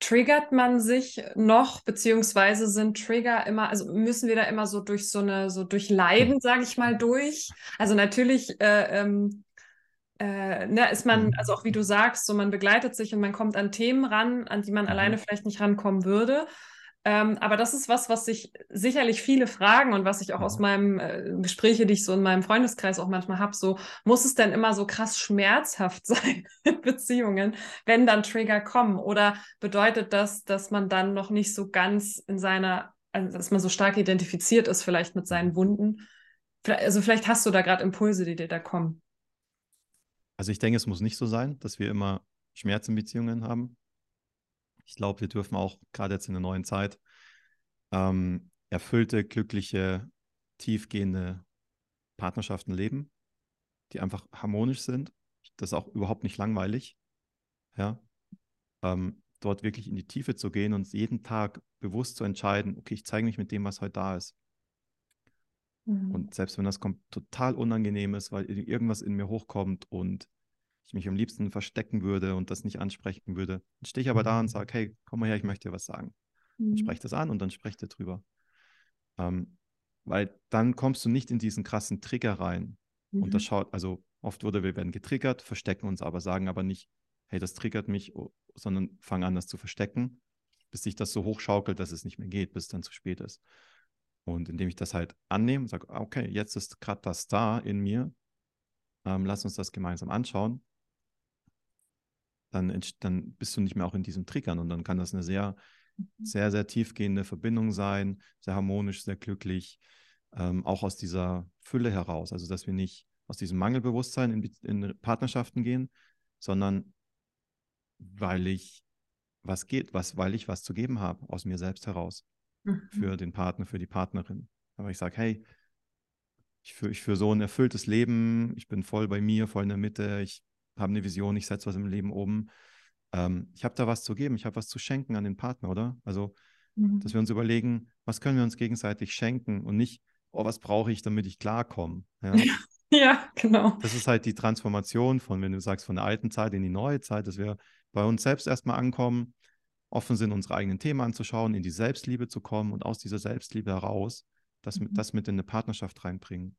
triggert man sich noch, beziehungsweise sind Trigger immer, also müssen wir da immer so durch so eine, so durch Leiden, sage ich mal, durch? Also natürlich äh, ähm, äh, ne, ist man, mhm. also auch wie du sagst, so man begleitet sich und man kommt an Themen ran, an die man mhm. alleine vielleicht nicht rankommen würde. Ähm, aber das ist was, was sich sicherlich viele fragen und was ich auch aus meinem äh, Gespräche, die ich so in meinem Freundeskreis auch manchmal habe, so muss es denn immer so krass schmerzhaft sein in Beziehungen, wenn dann Trigger kommen? Oder bedeutet das, dass man dann noch nicht so ganz in seiner, also dass man so stark identifiziert ist vielleicht mit seinen mhm. Wunden? Also vielleicht hast du da gerade Impulse, die dir da kommen. Also ich denke, es muss nicht so sein, dass wir immer Schmerz in Beziehungen haben. Ich glaube, wir dürfen auch gerade jetzt in der neuen Zeit ähm, erfüllte, glückliche, tiefgehende Partnerschaften leben, die einfach harmonisch sind. Das ist auch überhaupt nicht langweilig. Ja. Ähm, dort wirklich in die Tiefe zu gehen und jeden Tag bewusst zu entscheiden, okay, ich zeige mich mit dem, was heute da ist. Mhm. Und selbst wenn das total unangenehm ist, weil irgendwas in mir hochkommt und ich mich am liebsten verstecken würde und das nicht ansprechen würde, dann stehe ich aber da und mhm. sage, hey, komm mal her, ich möchte dir was sagen. Mhm. spreche das an und dann spreche drüber. Ähm, weil dann kommst du nicht in diesen krassen Trigger rein. Mhm. Und das schaut, also oft wurde, wir werden getriggert, verstecken uns aber, sagen aber nicht, hey, das triggert mich, sondern fangen an, das zu verstecken, bis sich das so hochschaukelt, dass es nicht mehr geht, bis es dann zu spät ist. Und indem ich das halt annehme, sage, okay, jetzt ist gerade das da in mir, ähm, lass uns das gemeinsam anschauen, dann, dann bist du nicht mehr auch in diesem Triggern und dann kann das eine sehr sehr, sehr tiefgehende Verbindung sein, sehr harmonisch, sehr glücklich, ähm, auch aus dieser Fülle heraus. Also, dass wir nicht aus diesem Mangelbewusstsein in, in Partnerschaften gehen, sondern weil ich was geht, was, weil ich was zu geben habe aus mir selbst heraus mhm. für den Partner, für die Partnerin. Aber ich sage, hey, ich führe ich führ so ein erfülltes Leben, ich bin voll bei mir, voll in der Mitte, ich habe eine Vision, ich setze was im Leben oben. Ähm, ich habe da was zu geben, ich habe was zu schenken an den Partner, oder? Also, mhm. dass wir uns überlegen, was können wir uns gegenseitig schenken und nicht, oh, was brauche ich, damit ich klarkomme. Ja? ja, genau. Das ist halt die Transformation von, wenn du sagst, von der alten Zeit in die neue Zeit, dass wir bei uns selbst erstmal ankommen, offen sind, unsere eigenen Themen anzuschauen, in die Selbstliebe zu kommen und aus dieser Selbstliebe heraus das, mhm. das mit in eine Partnerschaft reinbringen.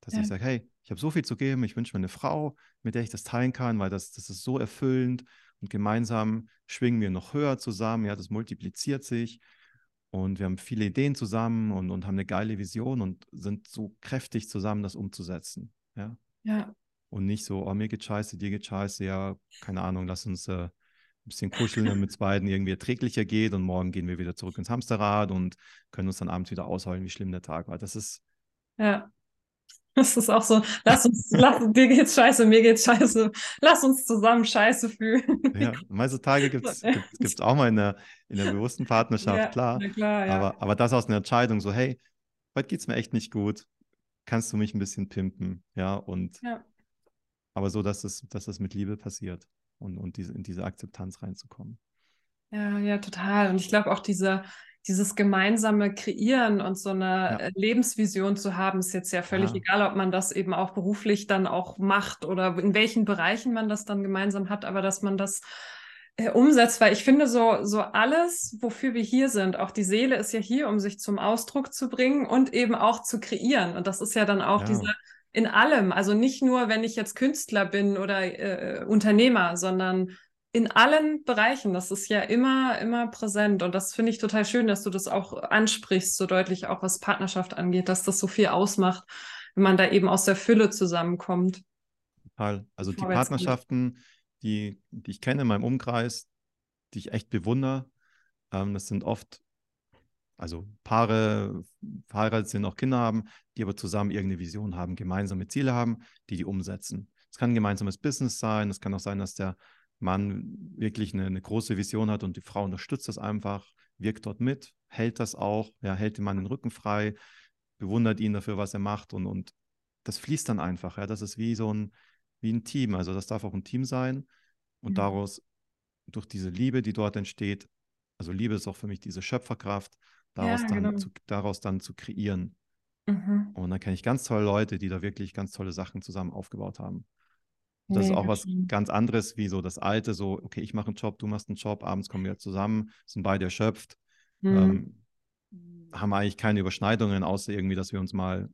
Dass ja. ich sage, hey, ich habe so viel zu geben, ich wünsche mir eine Frau, mit der ich das teilen kann, weil das, das ist so erfüllend und gemeinsam schwingen wir noch höher zusammen, ja, das multipliziert sich und wir haben viele Ideen zusammen und, und haben eine geile Vision und sind so kräftig zusammen, das umzusetzen, ja. Ja. Und nicht so, oh, mir geht scheiße, dir geht scheiße, ja, keine Ahnung, lass uns äh, ein bisschen kuscheln, damit es beiden irgendwie erträglicher geht und morgen gehen wir wieder zurück ins Hamsterrad und können uns dann abends wieder ausheulen, wie schlimm der Tag war. Das ist. Ja. Das ist auch so, lass uns, lass, dir geht's scheiße, mir geht's scheiße, lass uns zusammen scheiße fühlen. Ja, mal so Tage gibt es gibt's auch mal in der, in der bewussten Partnerschaft, ja, klar. klar ja. aber, aber das aus einer Entscheidung, so, hey, heute geht's mir echt nicht gut, kannst du mich ein bisschen pimpen, ja, und ja. aber so, dass es, dass es mit Liebe passiert und, und diese, in diese Akzeptanz reinzukommen. Ja, ja, total. Und ich glaube auch diese, dieses gemeinsame Kreieren und so eine ja. Äh, Lebensvision zu haben, ist jetzt ja völlig ja. egal, ob man das eben auch beruflich dann auch macht oder in welchen Bereichen man das dann gemeinsam hat, aber dass man das äh, umsetzt, weil ich finde so, so alles, wofür wir hier sind, auch die Seele ist ja hier, um sich zum Ausdruck zu bringen und eben auch zu kreieren. Und das ist ja dann auch ja. diese in allem. Also nicht nur, wenn ich jetzt Künstler bin oder äh, Unternehmer, sondern in allen Bereichen. Das ist ja immer, immer präsent. Und das finde ich total schön, dass du das auch ansprichst, so deutlich auch was Partnerschaft angeht, dass das so viel ausmacht, wenn man da eben aus der Fülle zusammenkommt. Total. Also die Partnerschaften, die, die ich kenne in meinem Umkreis, die ich echt bewundere, ähm, das sind oft also Paare verheiratet sind, auch Kinder haben, die aber zusammen irgendeine Vision haben, gemeinsame Ziele haben, die die umsetzen. Es kann ein gemeinsames Business sein, es kann auch sein, dass der Mann wirklich eine, eine, große Vision hat und die Frau unterstützt das einfach, wirkt dort mit, hält das auch, ja, hält dem Mann den Rücken frei, bewundert ihn dafür, was er macht und, und das fließt dann einfach. Ja, das ist wie so ein, wie ein Team. Also das darf auch ein Team sein und mhm. daraus, durch diese Liebe, die dort entsteht, also Liebe ist auch für mich diese Schöpferkraft, daraus, ja, dann, genau. zu, daraus dann zu kreieren. Mhm. Und dann kenne ich ganz tolle Leute, die da wirklich ganz tolle Sachen zusammen aufgebaut haben. Und das nee, ist auch was schön. ganz anderes wie so das Alte, so, okay, ich mache einen Job, du machst einen Job, abends kommen wir zusammen, sind beide erschöpft, mhm. ähm, haben eigentlich keine Überschneidungen, außer irgendwie, dass wir uns mal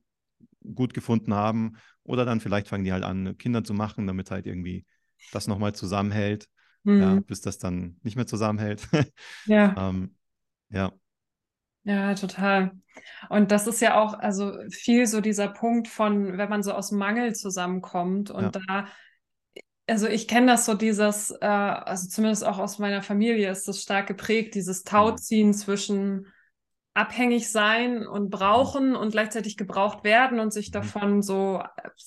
gut gefunden haben. Oder dann vielleicht fangen die halt an, Kinder zu machen, damit halt irgendwie das nochmal zusammenhält, mhm. ja, bis das dann nicht mehr zusammenhält. ja. ähm, ja. Ja, total. Und das ist ja auch, also viel so dieser Punkt von, wenn man so aus Mangel zusammenkommt und ja. da, also ich kenne das so dieses, äh, also zumindest auch aus meiner Familie ist das stark geprägt, dieses mhm. Tauziehen zwischen abhängig sein und brauchen mhm. und gleichzeitig gebraucht werden und sich mhm. davon so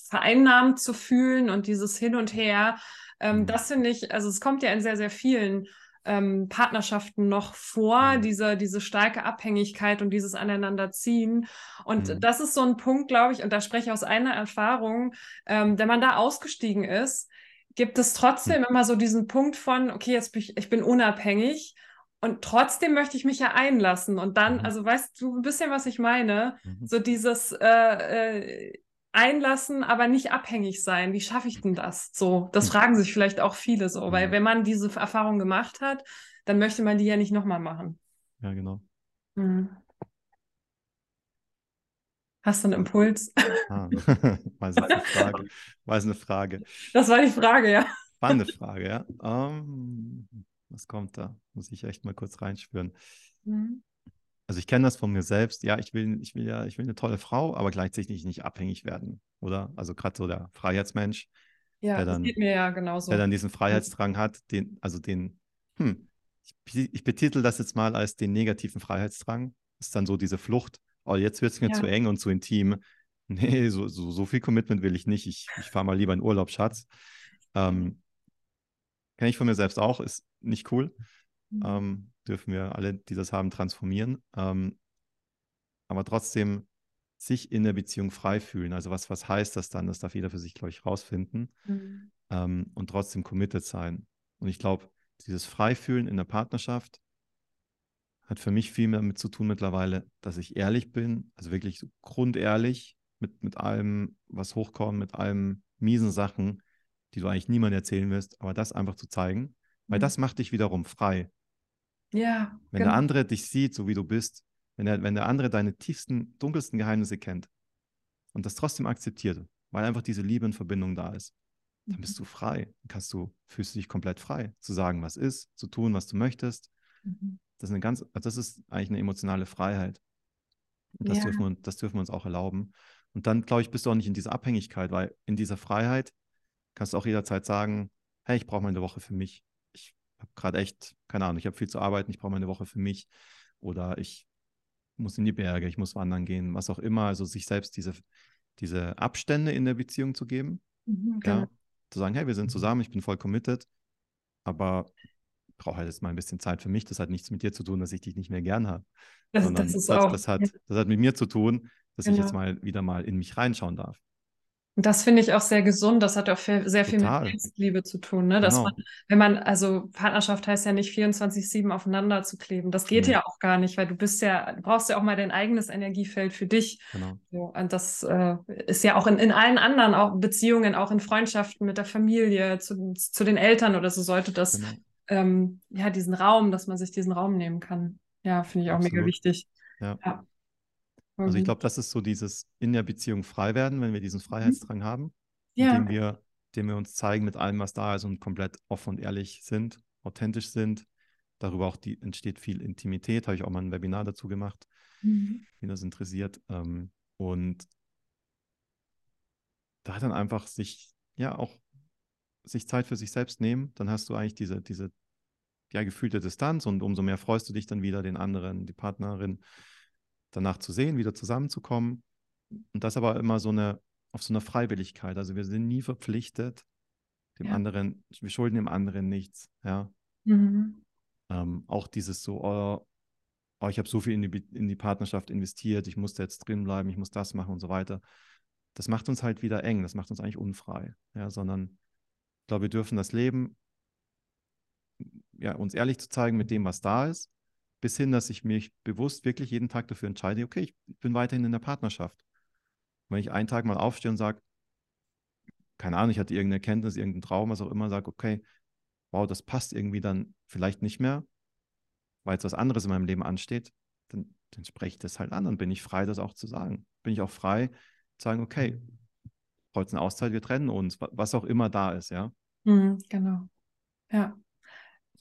vereinnahmt zu fühlen und dieses Hin und Her. Ähm. Das finde ich, also es kommt ja in sehr, sehr vielen ähm, Partnerschaften noch vor, mhm. diese, diese starke Abhängigkeit und dieses Aneinanderziehen. Und mhm. das ist so ein Punkt, glaube ich, und da spreche ich aus einer Erfahrung, ähm, wenn man da ausgestiegen ist, gibt es trotzdem mhm. immer so diesen Punkt von, okay, jetzt bin ich, ich bin unabhängig. Und trotzdem möchte ich mich ja einlassen. Und dann, mhm. also weißt du ein bisschen, was ich meine? Mhm. So dieses, äh, äh, einlassen, aber nicht abhängig sein. Wie schaffe ich denn das? So, das hm. fragen sich vielleicht auch viele so, weil wenn man diese Erfahrung gemacht hat, dann möchte man die ja nicht nochmal machen. Ja, genau. Mhm. Hast du einen Impuls? Ah, weiß eine Frage. Weiß eine Frage. Das war die Frage, ja. Spannende Frage, ja. Um, ähm, was kommt da? Muss ich echt mal kurz reinspüren. Mhm also ich kenne das von mir selbst, ja, ich will, ich will ja, ich will eine tolle Frau, aber gleichzeitig nicht abhängig werden, oder? Also gerade so der Freiheitsmensch, ja, der dann, geht mir ja genauso. Der dann diesen Freiheitsdrang hat, den, also den, hm, ich, ich betitel das jetzt mal als den negativen Freiheitsdrang. Ist dann so diese Flucht. Oh, jetzt wird es mir ja. zu eng und zu intim. Nee, so, so, so viel Commitment will ich nicht. Ich, ich fahre mal lieber in Urlaub, Schatz. Ähm, Kenne ich von mir selbst auch, ist nicht cool. Mhm. Ähm, dürfen wir alle, die das haben, transformieren. Ähm, aber trotzdem sich in der Beziehung frei fühlen. Also was, was heißt das dann? Das darf jeder für sich, glaube ich, rausfinden. Mhm. Ähm, und trotzdem committed sein. Und ich glaube, dieses Freifühlen in der Partnerschaft hat für mich viel mehr damit zu tun mittlerweile, dass ich ehrlich bin, also wirklich so grundehrlich mit, mit allem, was hochkommt, mit allen miesen Sachen, die du eigentlich niemandem erzählen wirst, aber das einfach zu zeigen, weil mhm. das macht dich wiederum frei. Ja. Wenn genau. der andere dich sieht, so wie du bist, wenn, er, wenn der andere deine tiefsten, dunkelsten Geheimnisse kennt und das trotzdem akzeptiert, weil einfach diese Liebe und Verbindung da ist, dann bist mhm. du frei. Dann kannst du, fühlst du dich komplett frei, zu sagen, was ist, zu tun, was du möchtest. Mhm. Das ist eine ganz, also das ist eigentlich eine emotionale Freiheit. Und das, ja. dürfen wir, das dürfen wir uns auch erlauben. Und dann, glaube ich, bist du auch nicht in dieser Abhängigkeit, weil in dieser Freiheit kannst du auch jederzeit sagen, hey, ich brauche mal eine Woche für mich. Ich habe gerade echt, keine Ahnung, ich habe viel zu arbeiten, ich brauche mal eine Woche für mich. Oder ich muss in die Berge, ich muss wandern gehen, was auch immer. Also sich selbst diese, diese Abstände in der Beziehung zu geben. Mhm, ja, genau. Zu sagen, hey, wir sind zusammen, ich bin voll committed, aber ich brauche halt jetzt mal ein bisschen Zeit für mich. Das hat nichts mit dir zu tun, dass ich dich nicht mehr gern habe. Das, das, das, das, hat, das hat mit mir zu tun, dass genau. ich jetzt mal wieder mal in mich reinschauen darf. Und das finde ich auch sehr gesund. Das hat auch sehr viel Total. mit Selbstliebe zu tun. Ne? Dass genau. man, wenn man, also Partnerschaft heißt ja nicht 24-7 aufeinander zu kleben. Das geht nee. ja auch gar nicht, weil du bist ja, du brauchst ja auch mal dein eigenes Energiefeld für dich. Genau. So, und das äh, ist ja auch in, in allen anderen auch Beziehungen, auch in Freundschaften mit der Familie, zu, zu den Eltern oder so sollte das, genau. ähm, ja, diesen Raum, dass man sich diesen Raum nehmen kann. Ja, finde ich auch Absolut. mega wichtig. ja. ja. Also ich mhm. glaube, das ist so dieses in der Beziehung frei werden, wenn wir diesen mhm. Freiheitsdrang haben, ja. indem wir, indem wir uns zeigen mit allem, was da ist und komplett offen und ehrlich sind, authentisch sind. Darüber auch die, entsteht viel Intimität, habe ich auch mal ein Webinar dazu gemacht, mhm. wenn das interessiert. Ähm, und da dann einfach sich, ja, auch sich Zeit für sich selbst nehmen, dann hast du eigentlich diese, diese ja, gefühlte Distanz und umso mehr freust du dich dann wieder, den anderen, die Partnerin danach zu sehen, wieder zusammenzukommen. Und das aber immer so eine, auf so einer Freiwilligkeit. Also wir sind nie verpflichtet, dem ja. anderen, wir schulden dem anderen nichts, ja. Mhm. Ähm, auch dieses so, oh, oh ich habe so viel in die, in die Partnerschaft investiert, ich muss da jetzt drin bleiben, ich muss das machen und so weiter. Das macht uns halt wieder eng, das macht uns eigentlich unfrei, ja, sondern ich glaube, wir dürfen das Leben, ja, uns ehrlich zu zeigen mit dem, was da ist bis hin, dass ich mich bewusst wirklich jeden Tag dafür entscheide, okay, ich bin weiterhin in der Partnerschaft. Wenn ich einen Tag mal aufstehe und sage, keine Ahnung, ich hatte irgendeine Erkenntnis, irgendeinen Traum, was auch immer, sage, okay, wow, das passt irgendwie dann vielleicht nicht mehr, weil jetzt was anderes in meinem Leben ansteht, dann, dann spreche ich das halt an und bin ich frei, das auch zu sagen. Bin ich auch frei, zu sagen, okay, heute ist eine Auszeit, wir trennen uns, was auch immer da ist, ja. Mhm, genau. Ja.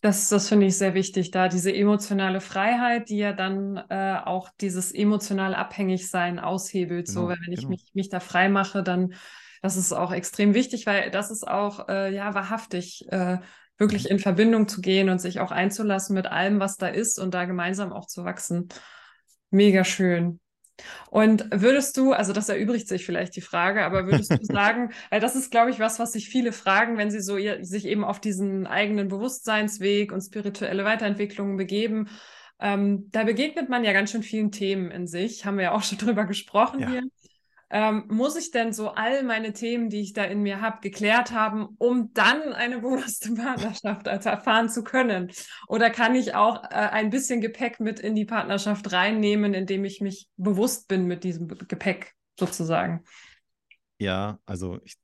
Das, das finde ich sehr wichtig, da diese emotionale Freiheit, die ja dann äh, auch dieses emotionale Abhängigsein aushebelt. Genau, so, wenn ich genau. mich, mich da frei mache, dann das ist auch extrem wichtig, weil das ist auch äh, ja wahrhaftig, äh, wirklich mhm. in Verbindung zu gehen und sich auch einzulassen mit allem, was da ist und da gemeinsam auch zu wachsen. Mega schön. Und würdest du, also das erübrigt sich vielleicht die Frage, aber würdest du sagen, weil das ist, glaube ich, was, was sich viele fragen, wenn sie so ihr, sich eben auf diesen eigenen Bewusstseinsweg und spirituelle Weiterentwicklungen begeben. Ähm, da begegnet man ja ganz schön vielen Themen in sich, haben wir ja auch schon drüber gesprochen ja. hier ähm, muss ich denn so all meine Themen, die ich da in mir habe, geklärt haben, um dann eine bewusste Partnerschaft erfahren zu können? Oder kann ich auch äh, ein bisschen Gepäck mit in die Partnerschaft reinnehmen, indem ich mich bewusst bin mit diesem Gepäck sozusagen? Ja, also ich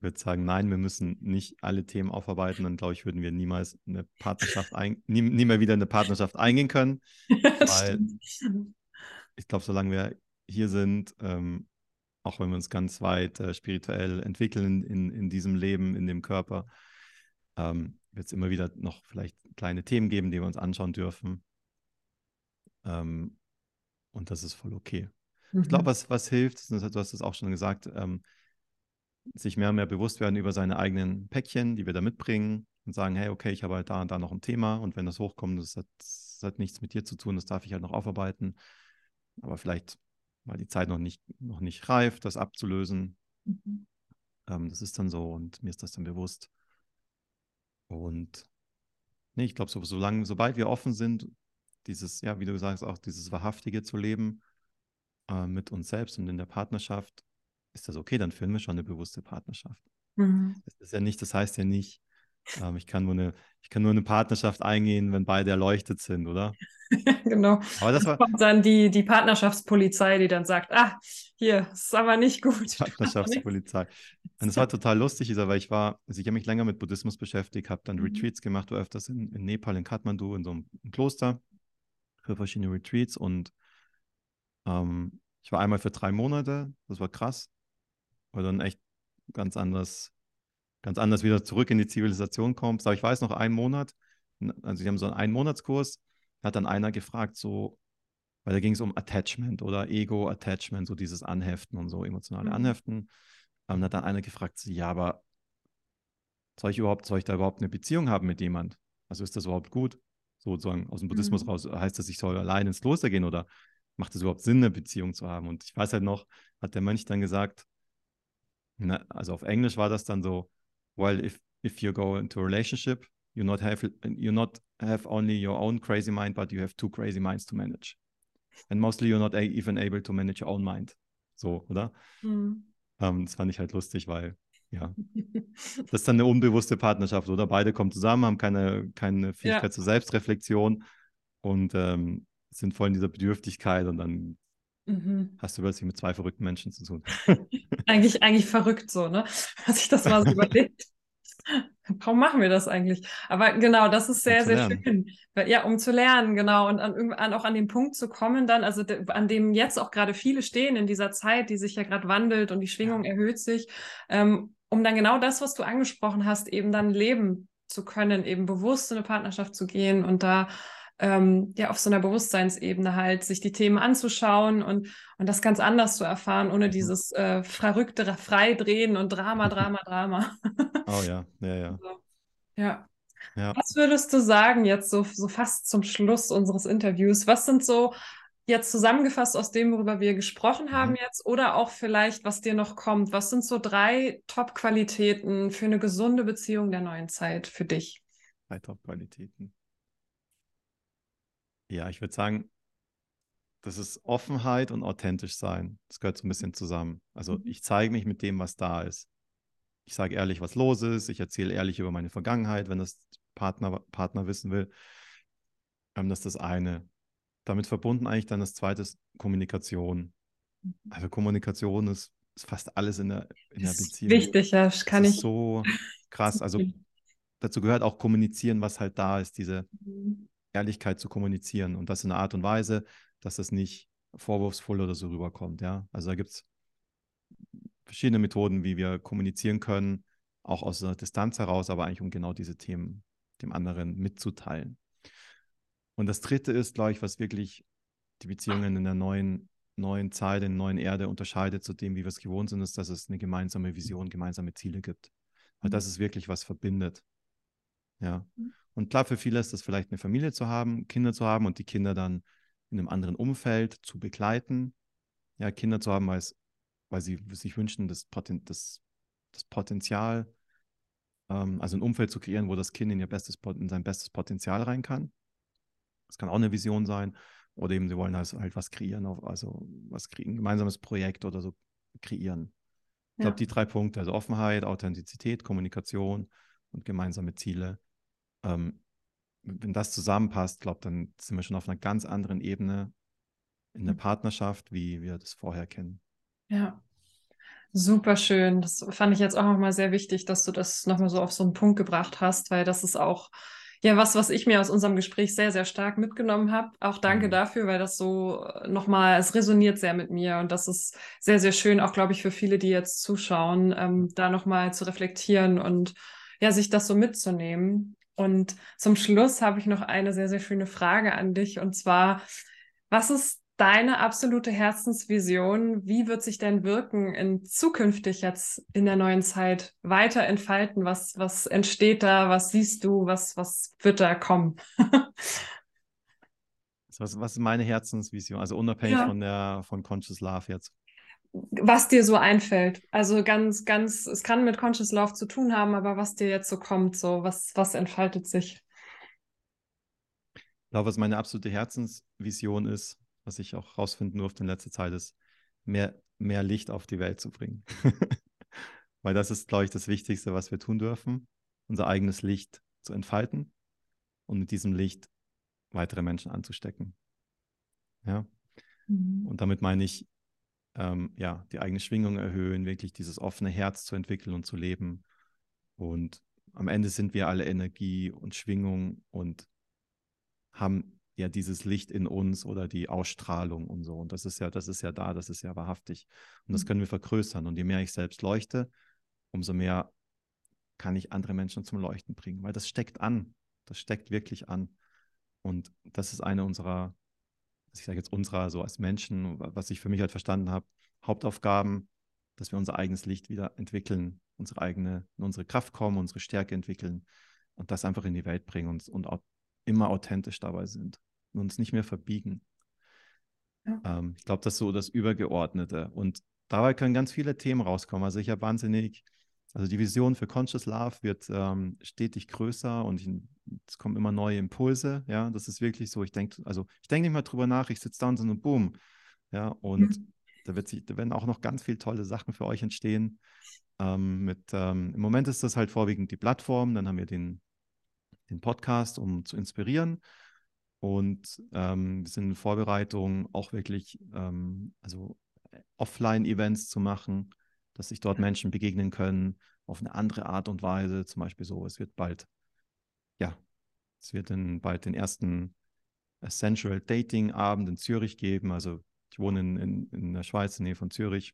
würde sagen, nein, wir müssen nicht alle Themen aufarbeiten. Dann glaube ich, würden wir niemals eine Partnerschaft ein, nie, nie mehr wieder eine Partnerschaft eingehen können. weil stimmt. ich glaube, solange wir hier sind, ähm, auch wenn wir uns ganz weit äh, spirituell entwickeln in, in diesem Leben, in dem Körper, ähm, wird es immer wieder noch vielleicht kleine Themen geben, die wir uns anschauen dürfen. Ähm, und das ist voll okay. Mhm. Ich glaube, was, was hilft, du hast es auch schon gesagt, ähm, sich mehr und mehr bewusst werden über seine eigenen Päckchen, die wir da mitbringen, und sagen, hey, okay, ich habe halt da und da noch ein Thema und wenn das hochkommt, das hat, das hat nichts mit dir zu tun, das darf ich halt noch aufarbeiten. Aber vielleicht war die Zeit noch nicht, noch nicht reif, das abzulösen. Mhm. Ähm, das ist dann so und mir ist das dann bewusst. Und nee, ich glaube, so, solange, sobald wir offen sind, dieses, ja, wie du sagst, auch dieses Wahrhaftige zu leben äh, mit uns selbst und in der Partnerschaft, ist das okay, dann führen wir schon eine bewusste Partnerschaft. Mhm. Das ist ja nicht, das heißt ja nicht, ähm, ich, kann nur eine, ich kann nur eine Partnerschaft eingehen, wenn beide erleuchtet sind, oder? genau. Aber das war kommt dann die, die Partnerschaftspolizei, die dann sagt, ah, hier, ist aber nicht gut. Partnerschaftspolizei. Und es war total lustig, Isa, weil ich war, also ich habe mich länger mit Buddhismus beschäftigt, habe dann mhm. Retreats gemacht, war öfters in, in Nepal, in Kathmandu, in so einem Kloster für verschiedene Retreats und ähm, ich war einmal für drei Monate, das war krass, weil dann echt ganz anders, ganz anders wieder zurück in die Zivilisation kommst. Aber ich weiß noch einen Monat, also sie haben so einen Einmonatskurs, hat dann einer gefragt, so, weil da ging es um Attachment oder Ego-Attachment, so dieses Anheften und so, emotionale mhm. Anheften. Und hat dann einer gefragt, so, ja, aber soll ich überhaupt, soll ich da überhaupt eine Beziehung haben mit jemand? Also ist das überhaupt gut? Sozusagen aus dem Buddhismus mhm. raus, heißt das, ich soll allein ins Kloster gehen oder macht es überhaupt Sinn, eine Beziehung zu haben? Und ich weiß halt noch, hat der Mönch dann gesagt, na, also auf Englisch war das dann so, well, if, if you go into a relationship, you not have you not have only your own crazy mind, but you have two crazy minds to manage. And mostly you're not even able to manage your own mind. So, oder? Mhm. Ähm, das fand ich halt lustig, weil ja, das ist dann eine unbewusste Partnerschaft, oder? Beide kommen zusammen, haben keine, keine Fähigkeit ja. zur Selbstreflexion und ähm, sind voll in dieser Bedürftigkeit und dann mhm. hast du plötzlich mit zwei verrückten Menschen zu tun. eigentlich, eigentlich verrückt so, ne? Was ich das mal so überlegt. Warum machen wir das eigentlich? Aber genau, das ist sehr, um sehr schön. Ja, um zu lernen, genau. Und an, an, auch an den Punkt zu kommen, dann, also de, an dem jetzt auch gerade viele stehen in dieser Zeit, die sich ja gerade wandelt und die Schwingung ja. erhöht sich, ähm, um dann genau das, was du angesprochen hast, eben dann leben zu können, eben bewusst in eine Partnerschaft zu gehen und da ähm, ja auf so einer Bewusstseinsebene halt sich die Themen anzuschauen und, und das ganz anders zu erfahren, ohne mhm. dieses äh, verrückte Freidrehen und Drama, Drama, Drama. Oh ja, ja, ja. Also, ja. ja. Was würdest du sagen jetzt so, so fast zum Schluss unseres Interviews? Was sind so jetzt zusammengefasst aus dem, worüber wir gesprochen haben mhm. jetzt oder auch vielleicht, was dir noch kommt? Was sind so drei Top-Qualitäten für eine gesunde Beziehung der neuen Zeit für dich? Drei Top-Qualitäten. Ja, ich würde sagen, das ist Offenheit und authentisch sein. Das gehört so ein bisschen zusammen. Also mhm. ich zeige mich mit dem, was da ist. Ich sage ehrlich, was los ist. Ich erzähle ehrlich über meine Vergangenheit, wenn das Partner, Partner wissen will. Ähm, das ist das eine. Damit verbunden eigentlich dann das zweite ist Kommunikation. Mhm. Also Kommunikation ist, ist fast alles in der, in der Beziehung. Wichtig, ja, kann das ich. so krass. Also dazu gehört auch kommunizieren, was halt da ist, diese mhm. Ehrlichkeit zu kommunizieren und das in einer Art und Weise, dass es nicht vorwurfsvoll oder so rüberkommt. Ja, also da gibt es verschiedene Methoden, wie wir kommunizieren können, auch aus der Distanz heraus, aber eigentlich um genau diese Themen dem anderen mitzuteilen. Und das dritte ist, glaube ich, was wirklich die Beziehungen in der neuen, neuen Zeit, in der neuen Erde unterscheidet zu dem, wie wir es gewohnt sind, ist, dass es eine gemeinsame Vision, gemeinsame Ziele gibt. Weil das ist wirklich was verbindet. Ja. Und klar, für viele ist das vielleicht eine Familie zu haben, Kinder zu haben und die Kinder dann in einem anderen Umfeld zu begleiten. Ja, Kinder zu haben, weil, es, weil sie sich wünschen, das, Poten das, das Potenzial, ähm, also ein Umfeld zu kreieren, wo das Kind in, ihr bestes, in sein bestes Potenzial rein kann. Das kann auch eine Vision sein. Oder eben, sie wollen halt, halt was kreieren, also was kriegen, ein gemeinsames Projekt oder so kreieren. Ich ja. glaube, die drei Punkte, also Offenheit, Authentizität, Kommunikation und gemeinsame Ziele, ähm, wenn das zusammenpasst, glaube dann sind wir schon auf einer ganz anderen Ebene in der mhm. Partnerschaft, wie wir das vorher kennen. Ja, super schön. Das fand ich jetzt auch nochmal sehr wichtig, dass du das nochmal so auf so einen Punkt gebracht hast, weil das ist auch ja was, was ich mir aus unserem Gespräch sehr, sehr stark mitgenommen habe. Auch danke mhm. dafür, weil das so nochmal, es resoniert sehr mit mir und das ist sehr, sehr schön, auch glaube ich für viele, die jetzt zuschauen, ähm, da nochmal zu reflektieren und ja, sich das so mitzunehmen. Und zum Schluss habe ich noch eine sehr, sehr schöne Frage an dich. Und zwar, was ist deine absolute Herzensvision? Wie wird sich dein Wirken in zukünftig jetzt in der neuen Zeit weiter entfalten? Was, was entsteht da? Was siehst du? Was, was wird da kommen? was, was ist meine Herzensvision? Also unabhängig ja. von der von Conscious Love jetzt. Was dir so einfällt. Also ganz, ganz, es kann mit Conscious Love zu tun haben, aber was dir jetzt so kommt, so was, was entfaltet sich? Ich glaube, was meine absolute Herzensvision ist, was ich auch rausfinden durfte in letzter Zeit, ist, mehr, mehr Licht auf die Welt zu bringen. Weil das ist, glaube ich, das Wichtigste, was wir tun dürfen, unser eigenes Licht zu entfalten und mit diesem Licht weitere Menschen anzustecken. Ja. Mhm. Und damit meine ich, ähm, ja, die eigene Schwingung erhöhen, wirklich dieses offene Herz zu entwickeln und zu leben. Und am Ende sind wir alle Energie und Schwingung und haben ja dieses Licht in uns oder die Ausstrahlung und so. Und das ist ja, das ist ja da, das ist ja wahrhaftig. Und das mhm. können wir vergrößern. Und je mehr ich selbst leuchte, umso mehr kann ich andere Menschen zum Leuchten bringen, weil das steckt an. Das steckt wirklich an. Und das ist eine unserer, ich sage jetzt unserer, so als Menschen, was ich für mich halt verstanden habe, Hauptaufgaben, dass wir unser eigenes Licht wieder entwickeln, unsere eigene, in unsere Kraft kommen, unsere Stärke entwickeln und das einfach in die Welt bringen und, und auch immer authentisch dabei sind und uns nicht mehr verbiegen. Ja. Ähm, ich glaube, das ist so das Übergeordnete. Und dabei können ganz viele Themen rauskommen. Also ich habe wahnsinnig, also die Vision für Conscious Love wird ähm, stetig größer und ich, es kommen immer neue Impulse. Ja, das ist wirklich so. Ich denke, also ich denke nicht mal drüber nach, ich sitze da und so und boom. Ja, und mhm. da, wird sich, da werden auch noch ganz viele tolle Sachen für euch entstehen. Ähm, mit, ähm, Im Moment ist das halt vorwiegend die Plattform, dann haben wir den den Podcast, um zu inspirieren. Und ähm, wir sind in Vorbereitung, auch wirklich ähm, also Offline-Events zu machen, dass sich dort Menschen begegnen können auf eine andere Art und Weise. Zum Beispiel so, es wird bald, ja, es wird dann bald den ersten Essential Dating Abend in Zürich geben. Also ich wohne in, in, in der Schweiz, in der Nähe von Zürich.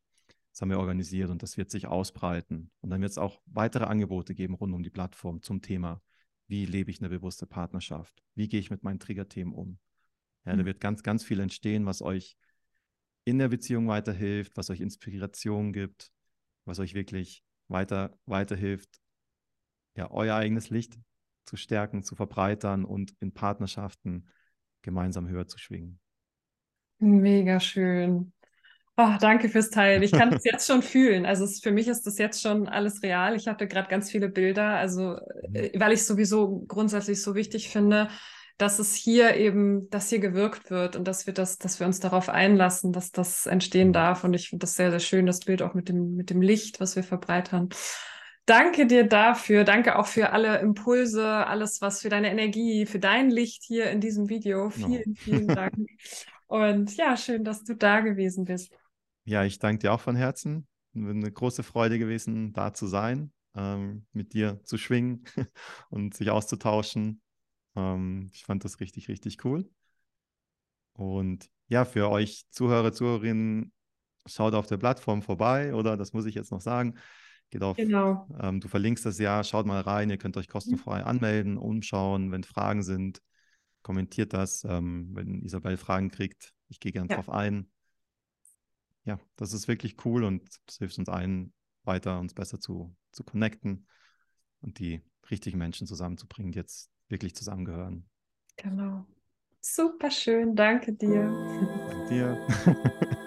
Das haben wir organisiert und das wird sich ausbreiten. Und dann wird es auch weitere Angebote geben rund um die Plattform zum Thema wie lebe ich eine bewusste Partnerschaft? Wie gehe ich mit meinen Triggerthemen um? Ja, mhm. da wird ganz, ganz viel entstehen, was euch in der Beziehung weiterhilft, was euch Inspiration gibt, was euch wirklich weiter, weiterhilft, ja, euer eigenes Licht zu stärken, zu verbreitern und in Partnerschaften gemeinsam höher zu schwingen. Mega schön. Oh, danke fürs Teilen. Ich kann es jetzt schon fühlen. Also es, für mich ist das jetzt schon alles real. Ich hatte gerade ganz viele Bilder, also mhm. äh, weil ich sowieso grundsätzlich so wichtig finde, dass es hier eben, dass hier gewirkt wird und dass wir das, dass wir uns darauf einlassen, dass das entstehen mhm. darf. Und ich finde das sehr, sehr schön, das Bild auch mit dem, mit dem Licht, was wir verbreitern. Danke dir dafür. Danke auch für alle Impulse, alles, was für deine Energie, für dein Licht hier in diesem Video. Vielen, vielen Dank. Und ja, schön, dass du da gewesen bist. Ja, ich danke dir auch von Herzen. Eine große Freude gewesen, da zu sein, ähm, mit dir zu schwingen und sich auszutauschen. Ähm, ich fand das richtig, richtig cool. Und ja, für euch Zuhörer, Zuhörerinnen, schaut auf der Plattform vorbei oder das muss ich jetzt noch sagen. Geht auf, genau. ähm, du verlinkst das ja, schaut mal rein, ihr könnt euch kostenfrei mhm. anmelden, umschauen, wenn Fragen sind, kommentiert das, ähm, wenn Isabel Fragen kriegt, ich gehe gerne ja. drauf ein ja, das ist wirklich cool und das hilft uns allen weiter, uns besser zu, zu connecten und die richtigen Menschen zusammenzubringen, die jetzt wirklich zusammengehören. Genau. Super schön, danke dir. Danke dir.